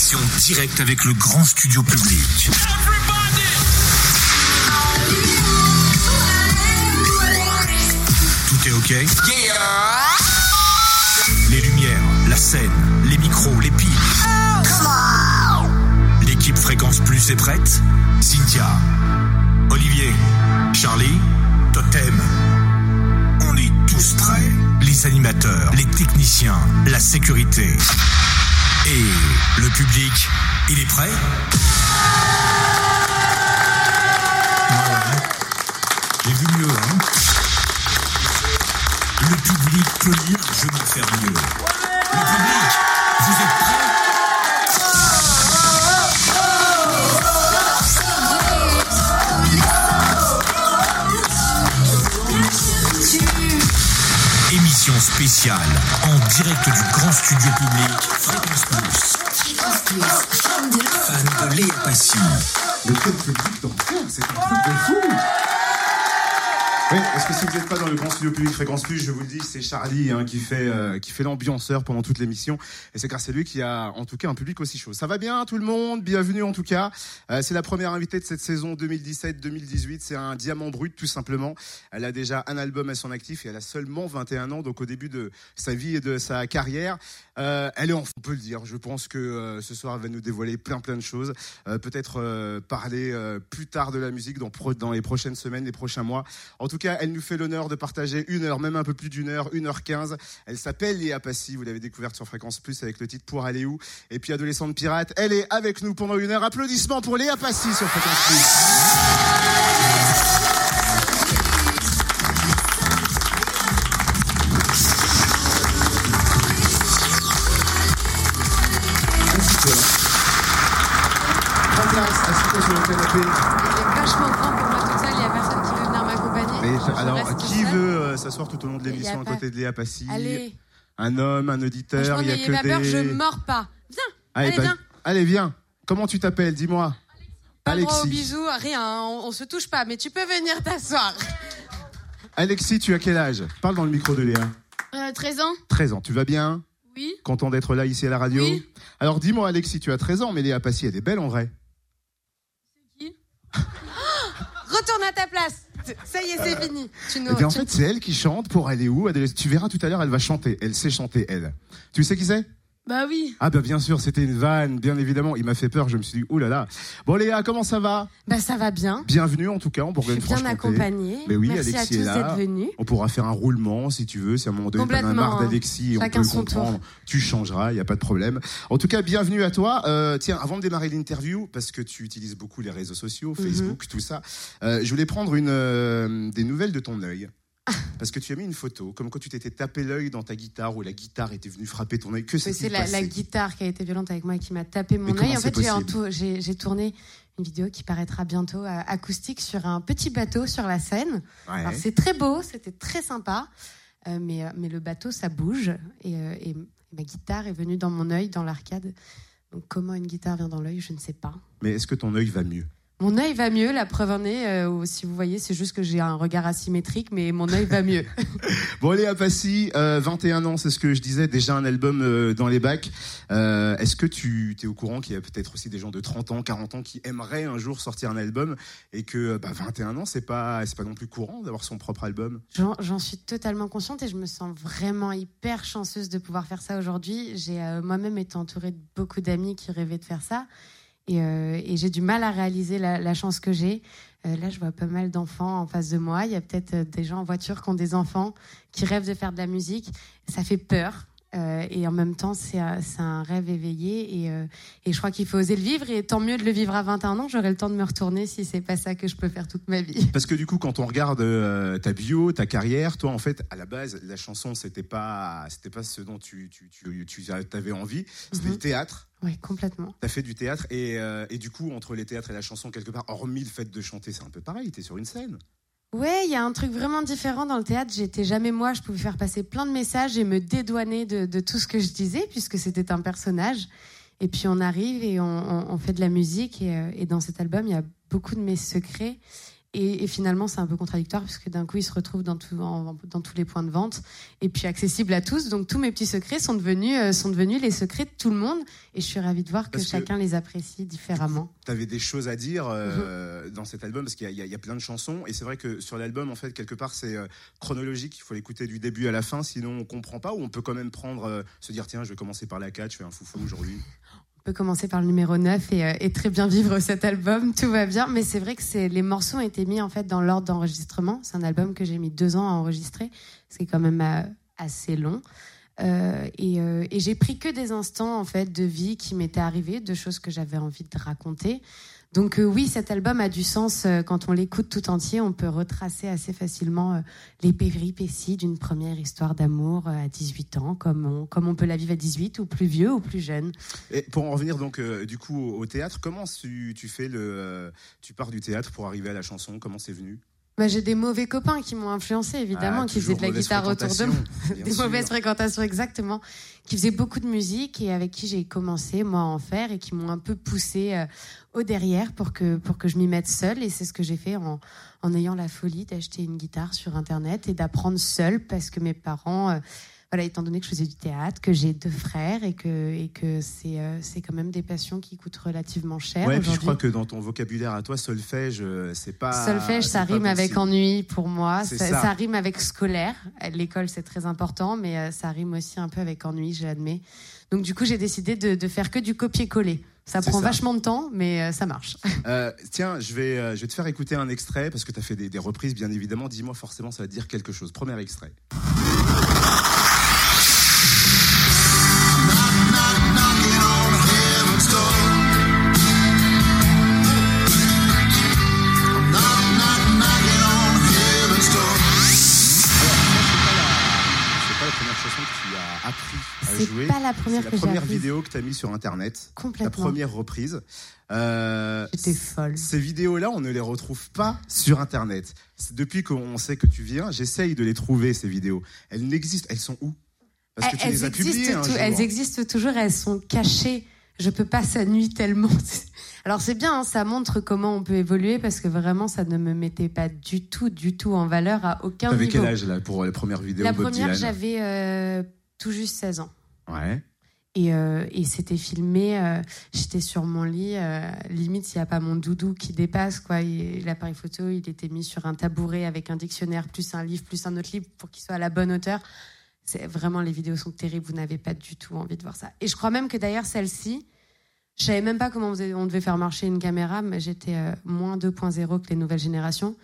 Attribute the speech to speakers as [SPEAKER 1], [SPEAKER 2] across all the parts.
[SPEAKER 1] connexion directe avec le grand studio public. Tout est OK? Les lumières, la scène, les micros, les piles. L'équipe Fréquence Plus est prête? Cynthia, Olivier, Charlie, Totem. On est tous prêts. Les animateurs, les techniciens, la sécurité. Et le public, il est prêt. J'ai vu mieux, hein Le public peut lire, je vais faire mieux. Le public, vous êtes prêts Émission spéciale en direct du grand studio public Fréquence Plus. Fan de Léa Passy.
[SPEAKER 2] Le public d'enfer, c'est un truc de fou oui, parce que si vous n'êtes pas dans le grand studio public Fréquence Plus, je vous le dis, c'est Charlie hein, qui fait euh, qui fait l'ambianceur pendant toute l'émission, et c'est grâce à lui qu'il y a en tout cas un public aussi chaud. Ça va bien tout le monde? Bienvenue en tout cas. Euh, c'est la première invitée de cette saison 2017-2018. C'est un diamant brut tout simplement. Elle a déjà un album à son actif et elle a seulement 21 ans, donc au début de sa vie et de sa carrière. Euh, elle est en, on peut le dire. Je pense que euh, ce soir elle va nous dévoiler plein plein de choses. Euh, Peut-être euh, parler plus tard de la musique dans, dans les prochaines semaines, les prochains mois. En tout cas, elle nous fait l'honneur de partager une heure, même un peu plus d'une heure, une heure quinze. Elle s'appelle Léa Passy. Vous l'avez découverte sur Fréquence Plus avec le titre Pour aller où? Et puis Adolescente Pirate. Elle est avec nous pendant une heure. Applaudissements pour Léa Passy sur Fréquence Plus. Tout au long de l'émission à
[SPEAKER 3] pas-
[SPEAKER 2] côté de Léa Passy
[SPEAKER 3] Allez,
[SPEAKER 2] Un homme, un auditeur, il y a que
[SPEAKER 3] pas
[SPEAKER 2] des...
[SPEAKER 3] peur, je mords pas. Viens,
[SPEAKER 2] Allez,
[SPEAKER 3] allez,
[SPEAKER 2] bah,
[SPEAKER 3] viens.
[SPEAKER 2] allez, viens. Comment tu t'appelles Dis-moi.
[SPEAKER 3] Aux
[SPEAKER 2] Alexis.
[SPEAKER 3] bisous, rien, on, on se touche pas, mais tu peux venir t'asseoir.
[SPEAKER 2] Alexis, tu as quel âge? Parle dans le micro de Léa.
[SPEAKER 4] Euh, 13 ans
[SPEAKER 2] 13 ans. Tu vas bien?
[SPEAKER 4] Oui.
[SPEAKER 2] Content d'être là ici à la radio?
[SPEAKER 4] Oui.
[SPEAKER 2] Alors dis-moi, Alexis, tu as 13 ans, mais Léa Passy, elle est belle en vrai.
[SPEAKER 3] Retourne à ta place. Ça y est, c'est fini. Tu nous,
[SPEAKER 2] Eh bien, en
[SPEAKER 3] tu-
[SPEAKER 2] fait, c'est elle qui chante pour aller où Tu verras tout à l'heure, elle va chanter. Elle sait chanter, elle. Tu sais qui c'est?
[SPEAKER 4] Bah oui.
[SPEAKER 2] Ah, bah bien sûr, c'était une vanne, bien évidemment. Il m'a fait peur, je me suis dit, oulala. Là là. Bon, Léa, comment ça va?
[SPEAKER 3] Bah ça va bien.
[SPEAKER 2] Bienvenue en tout cas en Bourgogne-Franche-Comté.
[SPEAKER 3] bien accompagnée.
[SPEAKER 2] Mais oui,
[SPEAKER 3] Merci
[SPEAKER 2] Alexis
[SPEAKER 3] à
[SPEAKER 2] est
[SPEAKER 3] tous
[SPEAKER 2] là.
[SPEAKER 3] d'être venus.
[SPEAKER 2] On pourra faire un roulement si tu veux, si à un moment donné t'en as marre
[SPEAKER 3] hein.
[SPEAKER 2] d'Alexis, on peut le
[SPEAKER 3] son tour.
[SPEAKER 2] comprendre. Tu changeras, il y a pas de problème. En tout cas, bienvenue à toi. Euh, tiens, avant de démarrer l'interview, parce que tu utilises beaucoup les réseaux sociaux,
[SPEAKER 3] Mhm.
[SPEAKER 2] Facebook, tout ça, euh, je voulais prendre une euh, des nouvelles de ton œil. Parce que tu as mis une photo, comme quand tu t'étais tapé l'œil dans ta guitare ou la guitare était venue frapper ton œil. Que s'est-il
[SPEAKER 3] C'est la, guitare qui a été violente avec moi et qui m'a tapé mon œil. En
[SPEAKER 2] c'est
[SPEAKER 3] fait, j'ai tourné une vidéo qui paraîtra bientôt euh, acoustique sur un petit bateau sur la Seine.
[SPEAKER 2] Ouais.
[SPEAKER 3] C'est très beau, c'était très sympa, euh, mais, euh, mais le bateau, ça bouge. Et, euh, et ma guitare est venue dans mon œil, dans l'arcade. Donc comment une guitare vient dans l'œil, je ne sais pas.
[SPEAKER 2] Mais est-ce que ton œil va mieux?
[SPEAKER 3] Mon œil va mieux, la preuve en est, euh, si vous voyez, c'est juste que j'ai un regard asymétrique, mais mon œil va mieux.
[SPEAKER 2] Bon, Léa Passy, euh, 21 ans, c'est ce que je disais, déjà un album euh, dans les bacs. Euh, Est-ce que tu es au courant qu'il y a peut-être aussi des gens de 30 ans, 40 ans qui aimeraient un jour sortir un album et que euh, bah, 21 ans, c'est pas, pas non plus courant d'avoir son propre album?
[SPEAKER 3] J'en suis totalement consciente et je me sens vraiment hyper chanceuse de pouvoir faire ça aujourd'hui. J'ai moi-même été entourée de beaucoup d'amis qui rêvaient de faire ça et, euh, et j'ai du mal à réaliser la, la chance que j'ai. Euh, là, je vois pas mal d'enfants en face de moi. Il y a peut-être euh, des gens en voiture qui ont des enfants qui rêvent de faire de la musique. Ça fait peur. Euh, et en même temps, c'est euh, un rêve éveillé et, euh, et je crois qu'il faut oser le vivre et tant mieux de le vivre à 21 ans. J'aurai le temps de me retourner si c'est pas ça que je peux faire toute ma vie.
[SPEAKER 2] Parce que du coup, quand on regarde euh, ta bio, ta carrière, toi, en fait, à la base, la chanson, c'était pas, c'était pas ce dont tu, tu, tu, tu avais envie. C'était
[SPEAKER 3] Mhm.
[SPEAKER 2] le théâtre.
[SPEAKER 3] Oui, complètement.
[SPEAKER 2] T'as fait du théâtre et, et du coup, entre les théâtres et la chanson, quelque part, hormis le fait de chanter, c'est un peu pareil. T'es sur une scène.
[SPEAKER 3] Ouais, il y a un truc vraiment différent dans le théâtre. J'étais jamais moi. Je pouvais faire passer plein de messages et me dédouaner de, tout ce que je disais puisque c'était un personnage. Et puis on arrive et on, fait de la musique euh, et dans cet album il y a beaucoup de mes secrets Et, et finalement, c'est un peu contradictoire parce que d'un coup, il se retrouve dans, tout, en- dans tous les points de vente et puis accessible à tous. Donc tous mes petits secrets sont devenus, euh, sont devenus les secrets de tout le monde. Et je suis ravie de voir que chacun les apprécie différemment.
[SPEAKER 2] Tu avais des choses à dire euh,
[SPEAKER 3] Mhm.
[SPEAKER 2] dans cet album parce qu'il y, a- y y plein de chansons et c'est vrai que sur l'album en fait quelque part c'est euh, chronologique, il faut l'écouter du début à la fin sinon on comprend pas ou on peut quand même prendre se dire tiens je vais commencer par la 4, je fais un foufou aujourd'hui.
[SPEAKER 3] On peut commencer par le numéro 9 et, euh, et très bien vivre cet album, tout va bien. Mais c'est vrai que les morceaux ont été mis en fait dans l'ordre d'enregistrement. C'est un album que j'ai mis deux ans à enregistrer, c'est quand même euh, assez long. Euh, et, et j'ai pris que des instants en fait de vie qui m'étaient arrivés, de choses que j'avais envie de raconter. Donc euh, oui, cet album a du sens euh, quand on l'écoute tout entier. On peut retracer assez facilement euh, les péripéties d'une première histoire d'amour euh, à 18 ans, comme on, comme on peut la vivre à 18 ou plus vieux ou plus jeune.
[SPEAKER 2] Et pour en revenir donc du coup au, au théâtre, comment tu, tu fais le tu pars du théâtre pour arriver à la chanson, comment c'est venu?
[SPEAKER 3] Bah, j'ai des mauvais copains qui m'ont influencé, évidemment,
[SPEAKER 2] Ah,
[SPEAKER 3] qui faisaient de la guitare autour de moi. Des
[SPEAKER 2] sûr.
[SPEAKER 3] mauvaises fréquentations, exactement. Qui faisaient beaucoup de musique et avec qui j'ai commencé, moi, à en faire et qui m'ont un peu poussé au derrière pour que, pour que je m'y mette seule. Et c'est ce que j'ai fait en, en ayant la folie d'acheter une guitare sur Internet et d'apprendre seule parce que mes parents, euh, voilà, étant donné que je faisais du théâtre, que j'ai deux frères et que, et que c'est euh, c'est quand même des passions qui coûtent relativement cher
[SPEAKER 2] Ouais, puis je crois que dans ton vocabulaire à toi solfège euh, c'est pas
[SPEAKER 3] Solfège, ça rime avec ennui pour moi. Ça,
[SPEAKER 2] ça.
[SPEAKER 3] ça rime avec scolaire. L'école, c'est très important, mais ça rime aussi un peu avec ennui, je l'admets. Donc, du coup, j'ai décidé de, de faire que du copier-coller. Ça prend
[SPEAKER 2] ça.
[SPEAKER 3] vachement de temps, mais euh, ça marche.
[SPEAKER 2] Euh, tiens, je vais, euh, je vais te faire écouter un extrait parce que tu as fait des, des reprises, bien évidemment. Dis-moi forcément, ça va te dire quelque chose. Premier extrait. Jouer.
[SPEAKER 3] pas la première que
[SPEAKER 2] la première vidéo que tu as mis sur Internet. La
[SPEAKER 3] Complètement.
[SPEAKER 2] première reprise. Euh,
[SPEAKER 3] J'étais folle.
[SPEAKER 2] ces vidéos-là, on ne les retrouve pas sur Internet. Depuis qu'on sait que tu viens, j'essaye de les trouver, ces vidéos. Elles n'existent. Elles sont où? Parce que tu
[SPEAKER 3] elles,
[SPEAKER 2] les as publiées jour.
[SPEAKER 3] elles existent toujours, elles sont cachées. Je peux pas, nuit tellement. Alors c'est bien, hein, ça montre comment on peut évoluer parce que vraiment, ça ne me mettait pas du tout, du tout en valeur à aucun
[SPEAKER 2] T'avais
[SPEAKER 3] niveau.
[SPEAKER 2] quel âge là pour la première vidéo
[SPEAKER 3] La
[SPEAKER 2] Bob
[SPEAKER 3] première, j'avais euh, tout juste 16 ans. Et, euh, et c'était filmé, euh, j'étais sur mon lit, euh, limite s'il n'y a pas mon doudou qui dépasse, L'appareil photo, il était mis sur un tabouret avec un dictionnaire, plus un livre, plus un autre livre pour qu'il soit à la bonne hauteur. Vraiment, les vidéos sont terribles, vous n'avez pas du tout envie de voir ça. Et je crois même que d'ailleurs, celle-ci, je savais même pas comment on devait faire marcher une caméra, mais j'étais moins 2.0 que les nouvelles générations.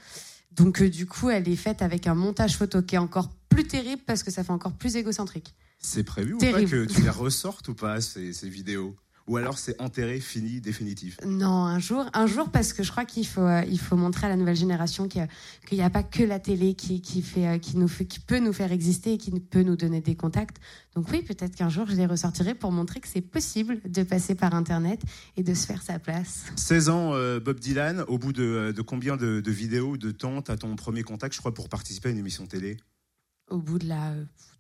[SPEAKER 3] Donc du coup, elle est faite avec un montage photo qui est encore plus terrible parce que ça fait encore plus égocentrique.
[SPEAKER 2] C'est prévu ou pas que tu les ressortes ou pas ces, ces vidéos? Ou alors c'est enterré, fini, définitif?
[SPEAKER 3] Non, un jour, un jour parce que je crois qu'il faut, euh, il faut montrer à la nouvelle génération qu'il n'y a pas que la télé qui, qui, fait, euh, qui, nous fait, qui peut nous faire exister et qui peut nous donner des contacts. Donc oui, peut-être qu'un jour je les ressortirai pour montrer que c'est possible de passer par Internet et de se faire sa place.
[SPEAKER 2] 16 ans, euh, Bob Dylan, au bout de, de combien de, de vidéos ou de temps t'as ton premier contact, je crois, pour participer à une émission télé?
[SPEAKER 3] Au bout de la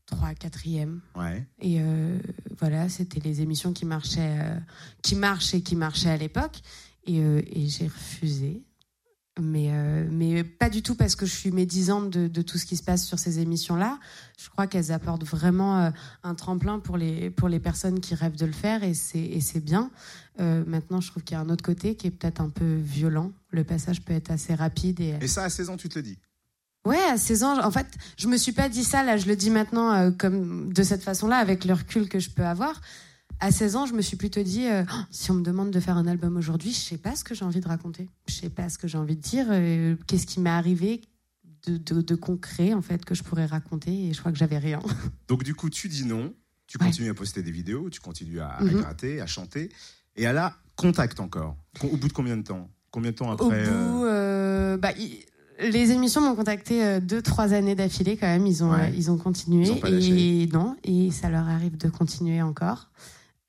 [SPEAKER 3] 3 4e.
[SPEAKER 2] Ouais.
[SPEAKER 3] Et euh, voilà, c'était les émissions qui marchaient, euh, qui marchent et qui marchaient à l'époque. Et, euh, et j'ai refusé. Mais, euh, mais pas du tout parce que je suis médisante de, de tout ce qui se passe sur ces émissions-là. Je crois qu'elles apportent vraiment euh, un tremplin pour les, pour les personnes qui rêvent de le faire et c'est, et c'est bien. Euh, maintenant, je trouve qu'il y a un autre côté qui est peut-être un peu violent. Le passage peut être assez rapide et,
[SPEAKER 2] Et ça, à 16 ans, tu te le dis?
[SPEAKER 3] Ouais, à 16 ans, en fait, je me suis pas dit ça, là, je le dis maintenant euh, comme de cette façon-là, avec le recul que je peux avoir. À 16 ans, je me suis plutôt dit, euh, Oh, si on me demande de faire un album aujourd'hui, je sais pas ce que j'ai envie de raconter. Je sais pas ce que j'ai envie de dire, euh, qu'est-ce qui m'est arrivé de, de- de concret, en fait, que je pourrais raconter, et je crois que j'avais rien.
[SPEAKER 2] Donc du coup, tu dis non, tu
[SPEAKER 3] Ouais.
[SPEAKER 2] continues à poster des vidéos, tu continues à, à
[SPEAKER 3] Mhm.
[SPEAKER 2] gratter, à chanter, et à la contact encore. Co- Au bout de combien de temps? Combien de temps
[SPEAKER 3] Au
[SPEAKER 2] après euh,
[SPEAKER 3] bout, bah, les émissions m'ont contacté euh, deux, trois années d'affilée quand même. Ils ont,
[SPEAKER 2] Ouais.
[SPEAKER 3] euh, ils ont continué
[SPEAKER 2] Ils
[SPEAKER 3] et non, et ça leur arrive de continuer encore.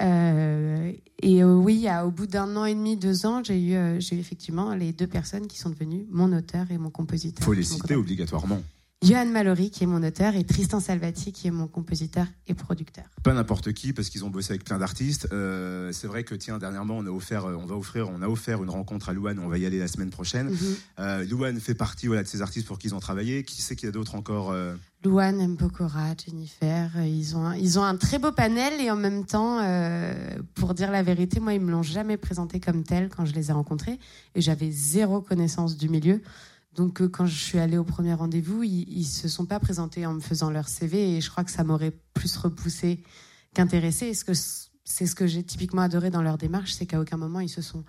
[SPEAKER 3] Euh, et euh, oui, à- au bout d'un an et demi, deux ans, j'ai eu, euh, j'ai eu effectivement les deux personnes qui sont devenues mon auteur et mon compositeur.
[SPEAKER 2] Faut les citer obligatoirement.
[SPEAKER 3] Johan Mallory, qui est mon auteur, et Tristan Salvati, qui est mon compositeur et producteur.
[SPEAKER 2] Pas n'importe qui, parce qu'ils ont bossé avec plein d'artistes. Euh, c'est vrai que, tiens, dernièrement, on a offert, euh, on va offrir, on a offert une rencontre à Louane, on va y aller la semaine prochaine.
[SPEAKER 3] Mhm.
[SPEAKER 2] Euh, Louane fait partie voilà, de ces artistes pour qui ils ont travaillé. Qui sait qu'il y a d'autres encore euh,
[SPEAKER 3] Louane, M. Pokora, Jennifer, euh, ils ont, un, ils ont un très beau panel et en même temps, pour dire la vérité, moi, ils me l'ont jamais présenté comme tel quand je les ai rencontrés et j'avais zéro connaissance du milieu. Donc, euh, quand je suis allée au premier rendez-vous, ils, ils se sont pas présentés en me faisant leur CV et je crois que ça m'aurait plus repoussé qu'intéressé. Ce que c'est ce que j'ai typiquement adoré dans leur démarche, c'est qu'à aucun moment ils se sont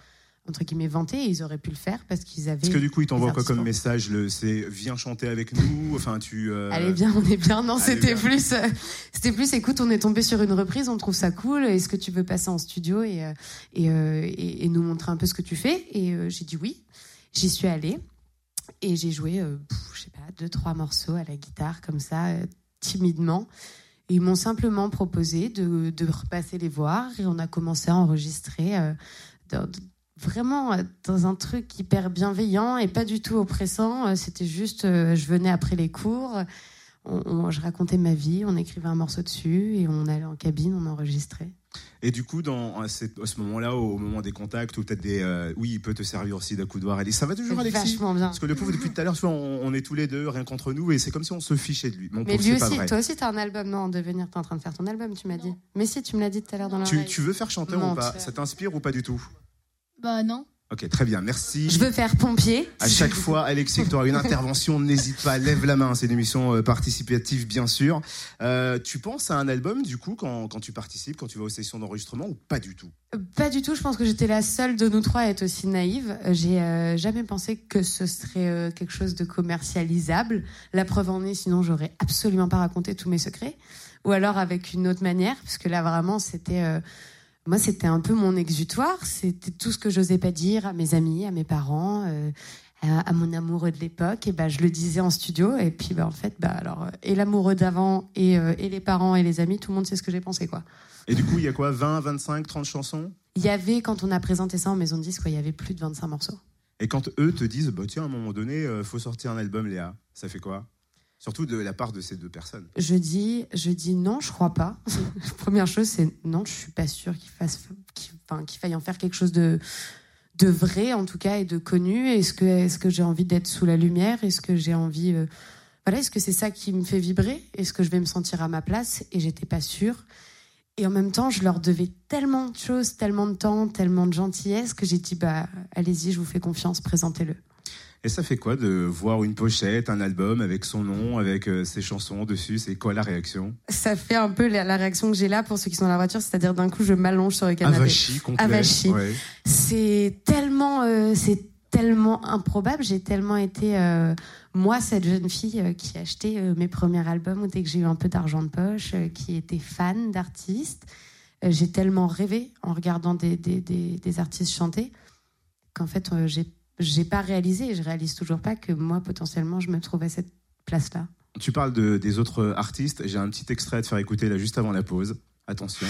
[SPEAKER 3] entre guillemets vantés. Et ils auraient pu le faire parce qu'ils avaient.
[SPEAKER 2] Parce que du coup, ils t'envoient quoi comme message le, C'est viens chanter avec nous Enfin, tu. euh,
[SPEAKER 3] Allez bien, on est bien. Non, c'était plus, euh, c'était plus. Écoute, on est tombé sur une reprise, on trouve ça cool. Est-ce que tu veux passer en studio et et, euh, et, et nous montrer un peu ce que tu fais? Et j'ai dit oui. J'y suis allée et j'ai joué, euh, je sais pas, deux trois morceaux à la guitare comme ça, euh, timidement. Et ils m'ont simplement proposé de, de repasser les voir et on a commencé à enregistrer euh, vraiment euh, dans un truc hyper bienveillant et pas du tout oppressant. C'était juste, je venais après les cours, je racontais ma vie, on écrivait un morceau dessus et on allait en cabine, on enregistrait.
[SPEAKER 2] Et du coup, dans, à, cette- à ce moment-là, au moment des contacts, ou peut-être des. euh, oui, il peut te servir aussi d'accoudoir. Allez, ça va toujours, Alexis
[SPEAKER 3] vachement bien.
[SPEAKER 2] Parce que le pauvre, depuis tout à l'heure, tu vois, on, on est tous les deux, rien contre nous, et c'est comme si on se fichait de lui. Mon
[SPEAKER 3] Mais
[SPEAKER 2] pauvre,
[SPEAKER 3] lui
[SPEAKER 2] pas
[SPEAKER 3] aussi,
[SPEAKER 2] vrai.
[SPEAKER 3] toi aussi, t'as un album, non, en devenir, t'es en train de faire ton album, tu m'as dit. Mais si, tu me l'as dit tout à l'heure dans
[SPEAKER 2] Tu,
[SPEAKER 3] l'oreille.
[SPEAKER 2] tu veux faire chanteur ou pas. Ça t'inspire ou pas du tout?
[SPEAKER 4] Bah non.
[SPEAKER 2] Ok, très bien, merci.
[SPEAKER 3] Je veux faire pompier.
[SPEAKER 2] À chaque fois, Alexis, que tu auras une intervention, n'hésite pas, lève la main. C'est une émission euh, participative, bien sûr. Euh, tu penses à un album, du coup, quand, quand tu participes, quand tu vas aux sessions d'enregistrement, ou pas du tout?
[SPEAKER 3] Euh, Pas du tout, je pense que j'étais la seule de nous trois à être aussi naïve. Euh, J'ai euh, jamais pensé que ce serait euh, quelque chose de commercialisable. La preuve en est, sinon j'aurais absolument pas raconté tous mes secrets. Ou alors avec une autre manière, parce que là vraiment c'était... moi, c'était un peu mon exutoire. C'était tout ce que j'osais pas dire à mes amis, à mes parents, euh, à, à mon amoureux de l'époque. Et ben, je le disais en studio. Et puis, ben, en fait, bah, alors, et l'amoureux d'avant, et, euh, et les parents, et les amis, tout le monde sait ce que j'ai pensé, quoi.
[SPEAKER 2] Et du coup, il y a quoi 20, 25, 30 chansons?
[SPEAKER 3] Il y avait, quand on a présenté ça en maison de disque, il y avait plus de 25 morceaux.
[SPEAKER 2] Et quand eux te disent, bah, tiens, à un moment donné, euh, faut sortir un album, Léa, ça fait quoi? Surtout de la part de ces deux personnes.
[SPEAKER 3] Je dis, je dis non, je crois pas. Première chose, c'est non, je suis pas sûre qu'il fasse, qu'il, enfin, qu'il faille en faire quelque chose de, de vrai en tout cas et de connu. Est-ce que, est-ce que j'ai envie d'être sous la lumière? Est-ce que j'ai envie, euh, voilà, est-ce que c'est ça qui me fait vibrer? Est-ce que je vais me sentir à ma place? Et j'étais pas sûre. Et en même temps, je leur devais tellement de choses, tellement de temps, tellement de gentillesse que j'ai dit bah allez-y, je vous fais confiance, présentez-le.
[SPEAKER 2] Et ça fait quoi de voir une pochette, un album avec son nom, avec euh, ses chansons dessus? C'est quoi la réaction?
[SPEAKER 3] Ça fait un peu la, la réaction que j'ai là pour ceux qui sont dans la voiture, c'est-à-dire d'un coup je m'allonge sur le canapé.
[SPEAKER 2] Avachi complet.
[SPEAKER 3] Avachi.
[SPEAKER 2] Ouais.
[SPEAKER 3] C'est tellement, euh, c'est tellement improbable. J'ai tellement été euh, moi cette jeune fille euh, qui achetait mes premiers albums dès que j'ai eu un peu d'argent de poche, qui était fan d'artistes. J'ai tellement rêvé en regardant des, des, des, des artistes chanter qu'en fait j'ai j'ai pas réalisé et je réalise toujours pas que moi potentiellement je me trouve à cette place là.
[SPEAKER 2] Tu parles de, des autres artistes. J'ai un petit extrait à te faire écouter là juste avant la pause. Attention.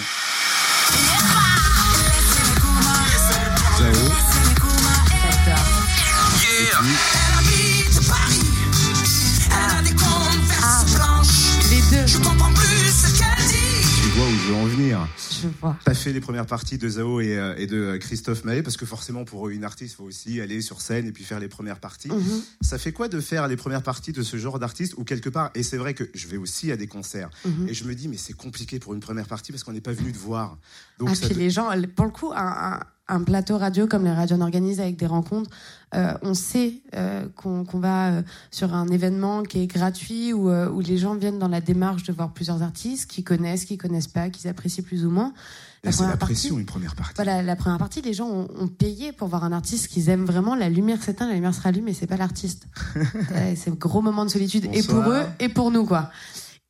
[SPEAKER 2] Je
[SPEAKER 3] vois.
[SPEAKER 2] T'as fait les premières parties de Zao et, euh, et de Christophe Maé parce que forcément pour une artiste, il faut aussi aller sur scène et puis faire les premières parties.
[SPEAKER 3] Mhm.
[SPEAKER 2] Ça fait quoi de faire les premières parties de ce genre d'artiste ou quelque part Et c'est vrai que je vais aussi à des concerts
[SPEAKER 3] Mhm.
[SPEAKER 2] et je me dis mais c'est compliqué pour une première partie parce qu'on n'est pas venu te voir. Donc
[SPEAKER 3] Ah,
[SPEAKER 2] ça
[SPEAKER 3] puis les gens, pour le coup, un, un- un plateau radio comme les radios organisent avec des rencontres, euh, on sait euh, qu'on qu'on va euh, sur un événement qui est gratuit où, euh, où les gens viennent dans la démarche de voir plusieurs artistes qui connaissent, qui connaissent pas, qu'ils apprécient plus ou moins.
[SPEAKER 2] Là, c'est la
[SPEAKER 3] première partie-
[SPEAKER 2] pression une première partie.
[SPEAKER 3] Voilà, la première partie, les gens ont, ont payé pour voir un artiste qu'ils aiment vraiment. La lumière s'éteint, la lumière se rallume, et c'est pas l'artiste. C'est un gros moment de solitude, et pour eux, et pour nous, quoi.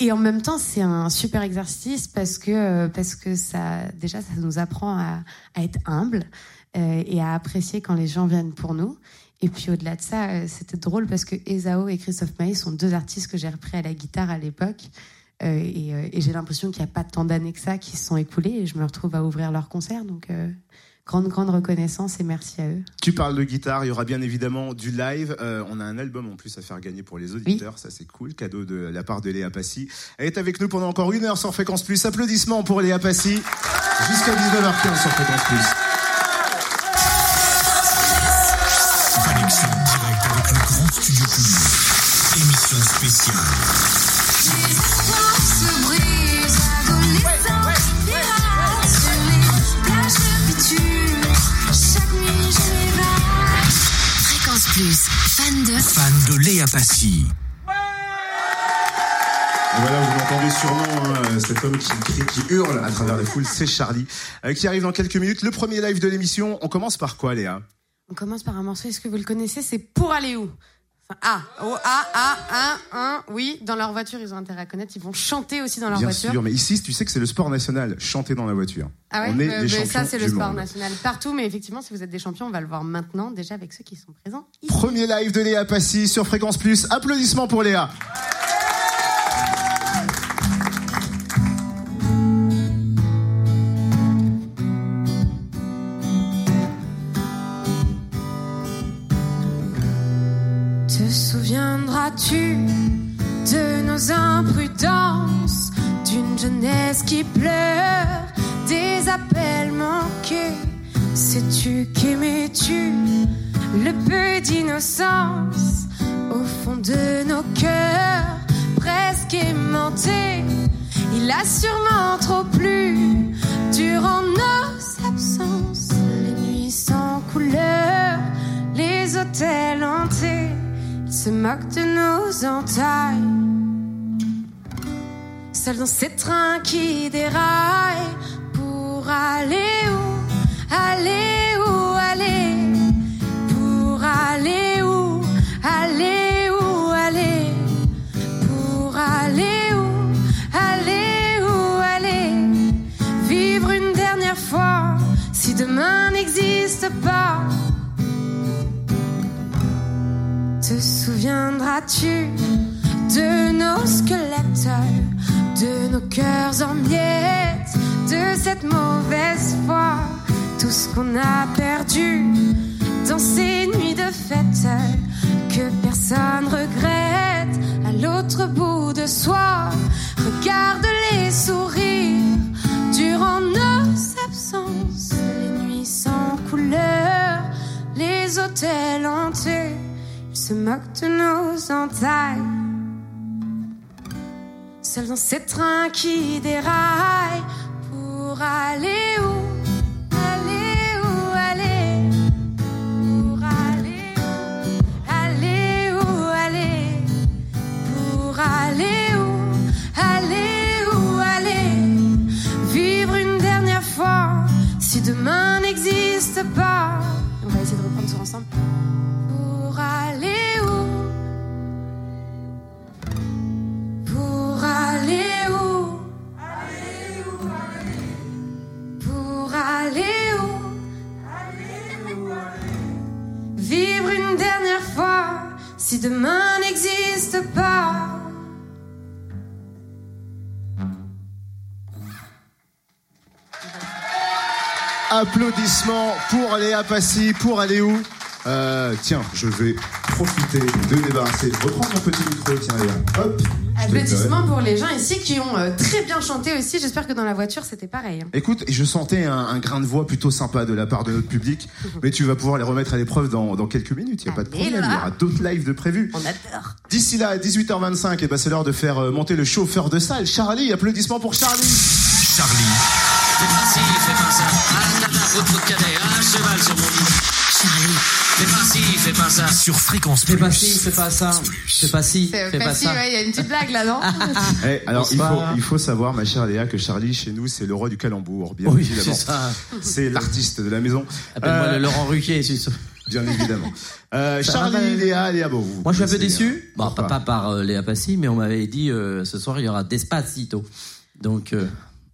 [SPEAKER 3] Et en même temps, c'est un super exercice parce que euh, parce que ça, déjà, ça nous apprend à, à être humble euh, et à apprécier quand les gens viennent pour nous. Et puis au-delà de ça, euh, c'était drôle parce que Ezao et Christophe Maé sont deux artistes que j'ai repris à la guitare à l'époque. Euh, et euh, et j'ai l'impression qu'il n'y a pas tant d'années que ça qui se sont écoulées et je me retrouve à ouvrir leur concert. Donc, euh, grande, grande reconnaissance et merci à eux.
[SPEAKER 2] Tu parles de guitare, il y aura bien évidemment du live. Euh, on a un album en plus à faire gagner pour les auditeurs, ça c'est cool, cadeau de la part de Léa Passy. Elle est avec nous pendant encore une heure sur Fréquence Plus. Applaudissements pour Léa Passy. Jusqu'à 19h15 sur Fréquence Plus.
[SPEAKER 1] Émission spéciale.
[SPEAKER 5] Fan de.
[SPEAKER 1] Fan de Léa Passy.
[SPEAKER 2] Et voilà, vous l'entendez sûrement, hein, cet homme qui crie, qui hurle à travers les foules, c'est Charlie, euh, qui arrive dans quelques minutes. Le premier live de l'émission, on commence par quoi Léa?
[SPEAKER 3] On commence par un morceau, est-ce que vous le connaissez? C'est Pour aller où? Ah, oh, ah, ah, un, un, oui, dans leur voiture, ils ont intérêt à connaître, ils vont chanter aussi dans leur
[SPEAKER 2] Bien
[SPEAKER 3] voiture.
[SPEAKER 2] sûr, mais ici, tu sais que c'est le sport national, chanter dans la voiture.
[SPEAKER 3] Ah ouais,
[SPEAKER 2] on est
[SPEAKER 3] Euh,
[SPEAKER 2] les
[SPEAKER 3] mais
[SPEAKER 2] champions
[SPEAKER 3] ça c'est le
[SPEAKER 2] du
[SPEAKER 3] sport
[SPEAKER 2] monde.
[SPEAKER 3] national partout, mais effectivement, si vous êtes des champions, on va le voir maintenant, déjà avec ceux qui sont présents ici.
[SPEAKER 2] Premier live de Léa Passy sur Fréquence Plus. Applaudissements pour Léa.
[SPEAKER 3] Souviendras-tu de nos imprudences, d'une jeunesse qui pleure, des appels manqués Sais-tu qu'aimais-tu le peu d'innocence au fond de nos cœurs, presque aimantés? Il a sûrement trop plu durant nos absences, les nuits sans couleur, les hôtels hantés. Se moque de nos entailles. Seul dans ces trains qui déraillent pour aller où, aller où, aller pour aller où, aller où, aller pour aller où, aller où, aller vivre une dernière fois si demain n'existe pas. Te souviendras-tu de nos squelettes, de nos cœurs en miettes, de cette mauvaise foi, tout ce qu'on a perdu dans ces nuits de fête que personne regrette à l'autre bout de soi. Regarde les sourires durant nos absences, les nuits sans couleur, les hôtels hantés. Se moque de nos entailles. Seul dans ces trains qui déraillent pour aller où, aller où, aller pour aller où, aller pour aller où, aller vivre une dernière fois si demain n'existe pas. On va essayer de reprendre ça ensemble. Demain n'existe pas.
[SPEAKER 2] Applaudissements pour Léa Passy, pour aller où? Euh, Tiens, je vais profiter de débarrasser, reprendre mon petit micro, tiens Léa. Hop.
[SPEAKER 3] Applaudissements pour les gens ici qui ont euh, très bien chanté aussi. J'espère que dans la voiture c'était pareil.
[SPEAKER 2] Écoute, je sentais un, un grain de voix plutôt sympa de la part de notre public, mais tu vas pouvoir les remettre à l'épreuve dans, dans quelques minutes, il n'y a pas de problème,
[SPEAKER 3] là.
[SPEAKER 2] il y aura d'autres lives de prévus.
[SPEAKER 3] On adore.
[SPEAKER 2] D'ici là, à 18h25, et ben c'est l'heure de faire euh, monter le chauffeur de salle. Charlie, applaudissements pour Charlie.
[SPEAKER 1] Charlie,
[SPEAKER 6] Fais pas ci, fais pas ça. Tata, faut trop de cadet. Cheval sur mon lit.
[SPEAKER 5] Charlie.
[SPEAKER 6] Fais pas ci, fais pas ça.
[SPEAKER 1] sur Fréquence
[SPEAKER 7] Fais pas ci, fais pas ça. Fais pas
[SPEAKER 3] C'est
[SPEAKER 7] fais pas ça.
[SPEAKER 3] ouais, il y a une petite blague là, non
[SPEAKER 2] Eh, alors, il faut,
[SPEAKER 7] Bonsoir.
[SPEAKER 2] il faut savoir, ma chère Léa, que Charlie, chez nous, c'est le roi du calembour, bien
[SPEAKER 7] Oui,
[SPEAKER 2] évidemment.
[SPEAKER 7] c'est ça.
[SPEAKER 2] C'est l'artiste de la maison.
[SPEAKER 7] Appelle-moi
[SPEAKER 2] Euh,
[SPEAKER 7] le Laurent Ruquier. c'est ça.
[SPEAKER 2] Bien évidemment. Euh, Charlie,
[SPEAKER 7] va,
[SPEAKER 2] Léa, Léa, bon, vous.
[SPEAKER 7] Moi, je suis un peu déçu.
[SPEAKER 2] euh,
[SPEAKER 7] Bon, pas, pas par euh, Léa Passy, mais on m'avait dit euh, ce soir il y aura Despacito. Donc, euh,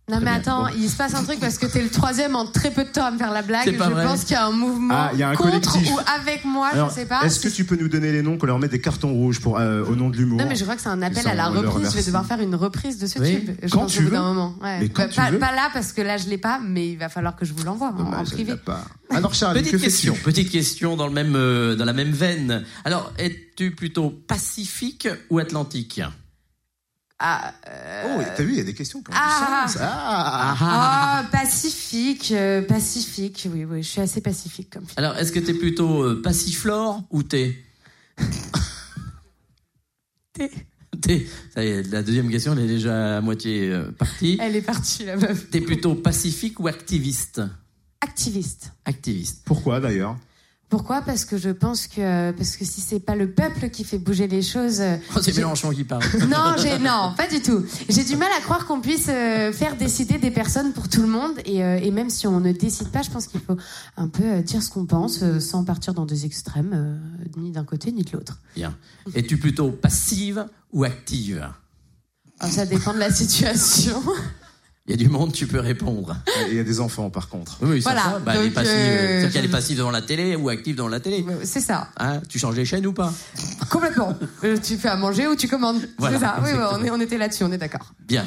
[SPEAKER 3] Non
[SPEAKER 7] Très
[SPEAKER 3] mais
[SPEAKER 7] bien.
[SPEAKER 3] attends,
[SPEAKER 7] Bon.
[SPEAKER 3] il se passe un truc parce que t'es le troisième en très peu de temps à me faire la blague. Je
[SPEAKER 7] pas vrai.
[SPEAKER 3] pense qu'il y a un mouvement
[SPEAKER 2] Ah, il y a un
[SPEAKER 3] contre
[SPEAKER 2] collectif.
[SPEAKER 3] ou avec moi,
[SPEAKER 2] Alors,
[SPEAKER 3] je sais pas.
[SPEAKER 2] Est-ce que tu peux nous donner les noms qu'on leur met des cartons rouges pour euh, au nom de l'humour
[SPEAKER 3] Non mais je crois que c'est un appel
[SPEAKER 2] Ça,
[SPEAKER 3] à la
[SPEAKER 2] on le
[SPEAKER 3] reprise. Je vais
[SPEAKER 2] remercie.
[SPEAKER 3] devoir faire une reprise de ce
[SPEAKER 7] Oui.
[SPEAKER 3] tube. Je
[SPEAKER 2] Quand
[SPEAKER 3] pense
[SPEAKER 2] tu
[SPEAKER 3] au bout
[SPEAKER 2] veux.
[SPEAKER 3] d'un moment. Ouais.
[SPEAKER 2] Mais quand
[SPEAKER 3] Bah,
[SPEAKER 2] tu
[SPEAKER 3] pas,
[SPEAKER 2] veux.
[SPEAKER 3] pas là parce que là je l'ai pas, mais il va falloir que je vous l'envoie en
[SPEAKER 2] Dommage, elle
[SPEAKER 3] privé.
[SPEAKER 2] l'a pas. Alors Charlie,
[SPEAKER 7] Petite
[SPEAKER 2] que
[SPEAKER 7] question, petite question dans le même euh, dans la même veine. Alors, es-tu plutôt Pacifique ou Atlantique?
[SPEAKER 3] Ah, euh,
[SPEAKER 2] Oh, t'as vu, il y a des questions qui ont
[SPEAKER 3] Ah.
[SPEAKER 2] du sens. Ah.
[SPEAKER 3] ah, Pacifique, euh, Pacifique. Oui, oui, je suis assez pacifique comme fille.
[SPEAKER 7] Alors, est-ce que t'es plutôt euh, passiflore ou thé?
[SPEAKER 3] Thé.
[SPEAKER 7] Thé. Ça y est, la deuxième question, elle est déjà à moitié euh, partie.
[SPEAKER 3] Elle est partie la meuf.
[SPEAKER 7] T'es plutôt pacifique ou activiste?
[SPEAKER 3] Activiste.
[SPEAKER 7] Activiste.
[SPEAKER 2] Pourquoi d'ailleurs?
[SPEAKER 3] Pourquoi? Parce que je pense que parce que si c'est pas le peuple qui fait bouger les choses,
[SPEAKER 7] Oh, c'est Mélenchon qui parle.
[SPEAKER 3] non, non, pas du tout. J'ai du mal à croire qu'on puisse euh, faire décider des personnes pour tout le monde et, euh, et même si on ne décide pas, je pense qu'il faut un peu euh, dire ce qu'on pense sans partir dans des extrêmes, ni d'un côté ni de l'autre.
[SPEAKER 7] Bien. Es-tu plutôt passive ou active?
[SPEAKER 3] Alors, ça dépend de la situation.
[SPEAKER 7] Il y a du monde, tu peux répondre.
[SPEAKER 2] Et Il y a des enfants par contre.
[SPEAKER 7] Oui, ça
[SPEAKER 3] Voilà,
[SPEAKER 7] va. Bah, elle est passive.
[SPEAKER 3] euh,
[SPEAKER 7] C'est-à-dire qu'elle est passive devant la télé ou active devant la télé.
[SPEAKER 3] c'est ça,
[SPEAKER 7] Hein tu changes les chaînes ou pas?
[SPEAKER 3] Complètement. Euh, tu fais à manger ou tu commandes.
[SPEAKER 7] Voilà,
[SPEAKER 3] c'est ça. Oui, ouais, on, est, on était là-dessus, on est d'accord.
[SPEAKER 7] Bien.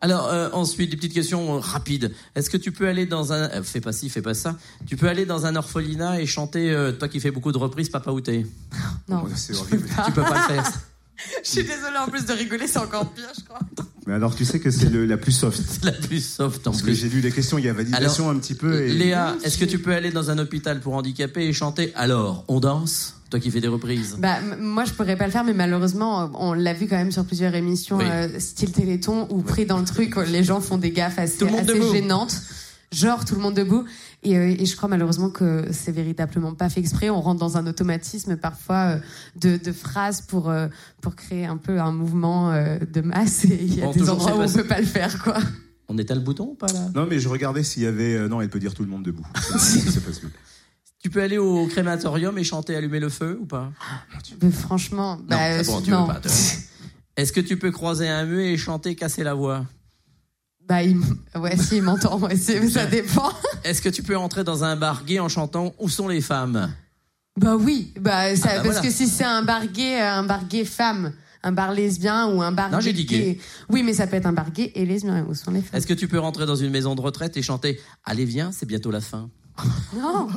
[SPEAKER 7] Alors euh, ensuite, des petites questions euh, rapides. Est-ce que tu peux aller dans un... euh, fais pas ci, fais pas ça. Tu peux aller dans un orphelinat et chanter, euh, toi qui fais beaucoup de reprises, Papa ou t'es
[SPEAKER 3] Non,
[SPEAKER 2] Oh, c'est horrible.
[SPEAKER 7] Tu peux pas le faire.
[SPEAKER 3] je suis désolée. En plus de rigoler, c'est encore pire, je crois.
[SPEAKER 2] Mais alors tu sais que c'est le- la plus soft.
[SPEAKER 7] C'est la plus soft en
[SPEAKER 2] Parce que
[SPEAKER 7] plus.
[SPEAKER 2] j'ai lu les questions, il y a validation un petit peu. Et...
[SPEAKER 7] Léa, est-ce que tu peux aller dans un hôpital pour handicapés et chanter Alors, on danse Toi qui fais des reprises.
[SPEAKER 3] Bah, moi, je pourrais pas le faire, mais malheureusement, euh, on l'a vu quand même sur plusieurs émissions,
[SPEAKER 7] Oui.
[SPEAKER 3] euh, style Téléthon, où pris dans le truc, les gens font des gaffes assez, assez gênantes. Genre, tout le monde debout. Et, euh, et je crois malheureusement que c'est véritablement pas fait exprès. On rentre dans un automatisme parfois euh, de, de phrases pour, euh, pour créer un peu un mouvement euh, de masse. Et il y a
[SPEAKER 7] Bon,
[SPEAKER 3] des endroits où on
[SPEAKER 7] pas-
[SPEAKER 3] peut pas le faire, quoi.
[SPEAKER 7] On éteint le bouton ou pas là?
[SPEAKER 2] Non mais je regardais s'il y avait... euh, non, elle peut dire tout le monde debout. C'est possible.
[SPEAKER 7] Tu peux aller au crématorium et chanter Allumer le feu ou pas?
[SPEAKER 3] Mais franchement,
[SPEAKER 7] Non,
[SPEAKER 3] bah,
[SPEAKER 7] c'est bon, tu
[SPEAKER 3] non.
[SPEAKER 7] veux pas. toi. Est-ce que tu peux croiser un muet et chanter Casser la voix?
[SPEAKER 3] Bah, il... ouais, si, il m'entend, ouais, ça dépend.
[SPEAKER 7] Est-ce que tu peux entrer dans un bar gay en chantant Où sont les femmes?
[SPEAKER 3] Bah oui, bah, ça,
[SPEAKER 7] Ah bah
[SPEAKER 3] parce
[SPEAKER 7] voilà.
[SPEAKER 3] que si c'est un bar gay, euh, un bar gay femme, un bar lesbien ou un bar
[SPEAKER 7] Non, j'ai dit gay.
[SPEAKER 3] Oui, mais ça peut être un bar gay et lesbien. Où sont les femmes?
[SPEAKER 7] Est-ce que tu peux rentrer dans une maison de retraite et chanter Allez viens, c'est bientôt la fin?
[SPEAKER 3] Non.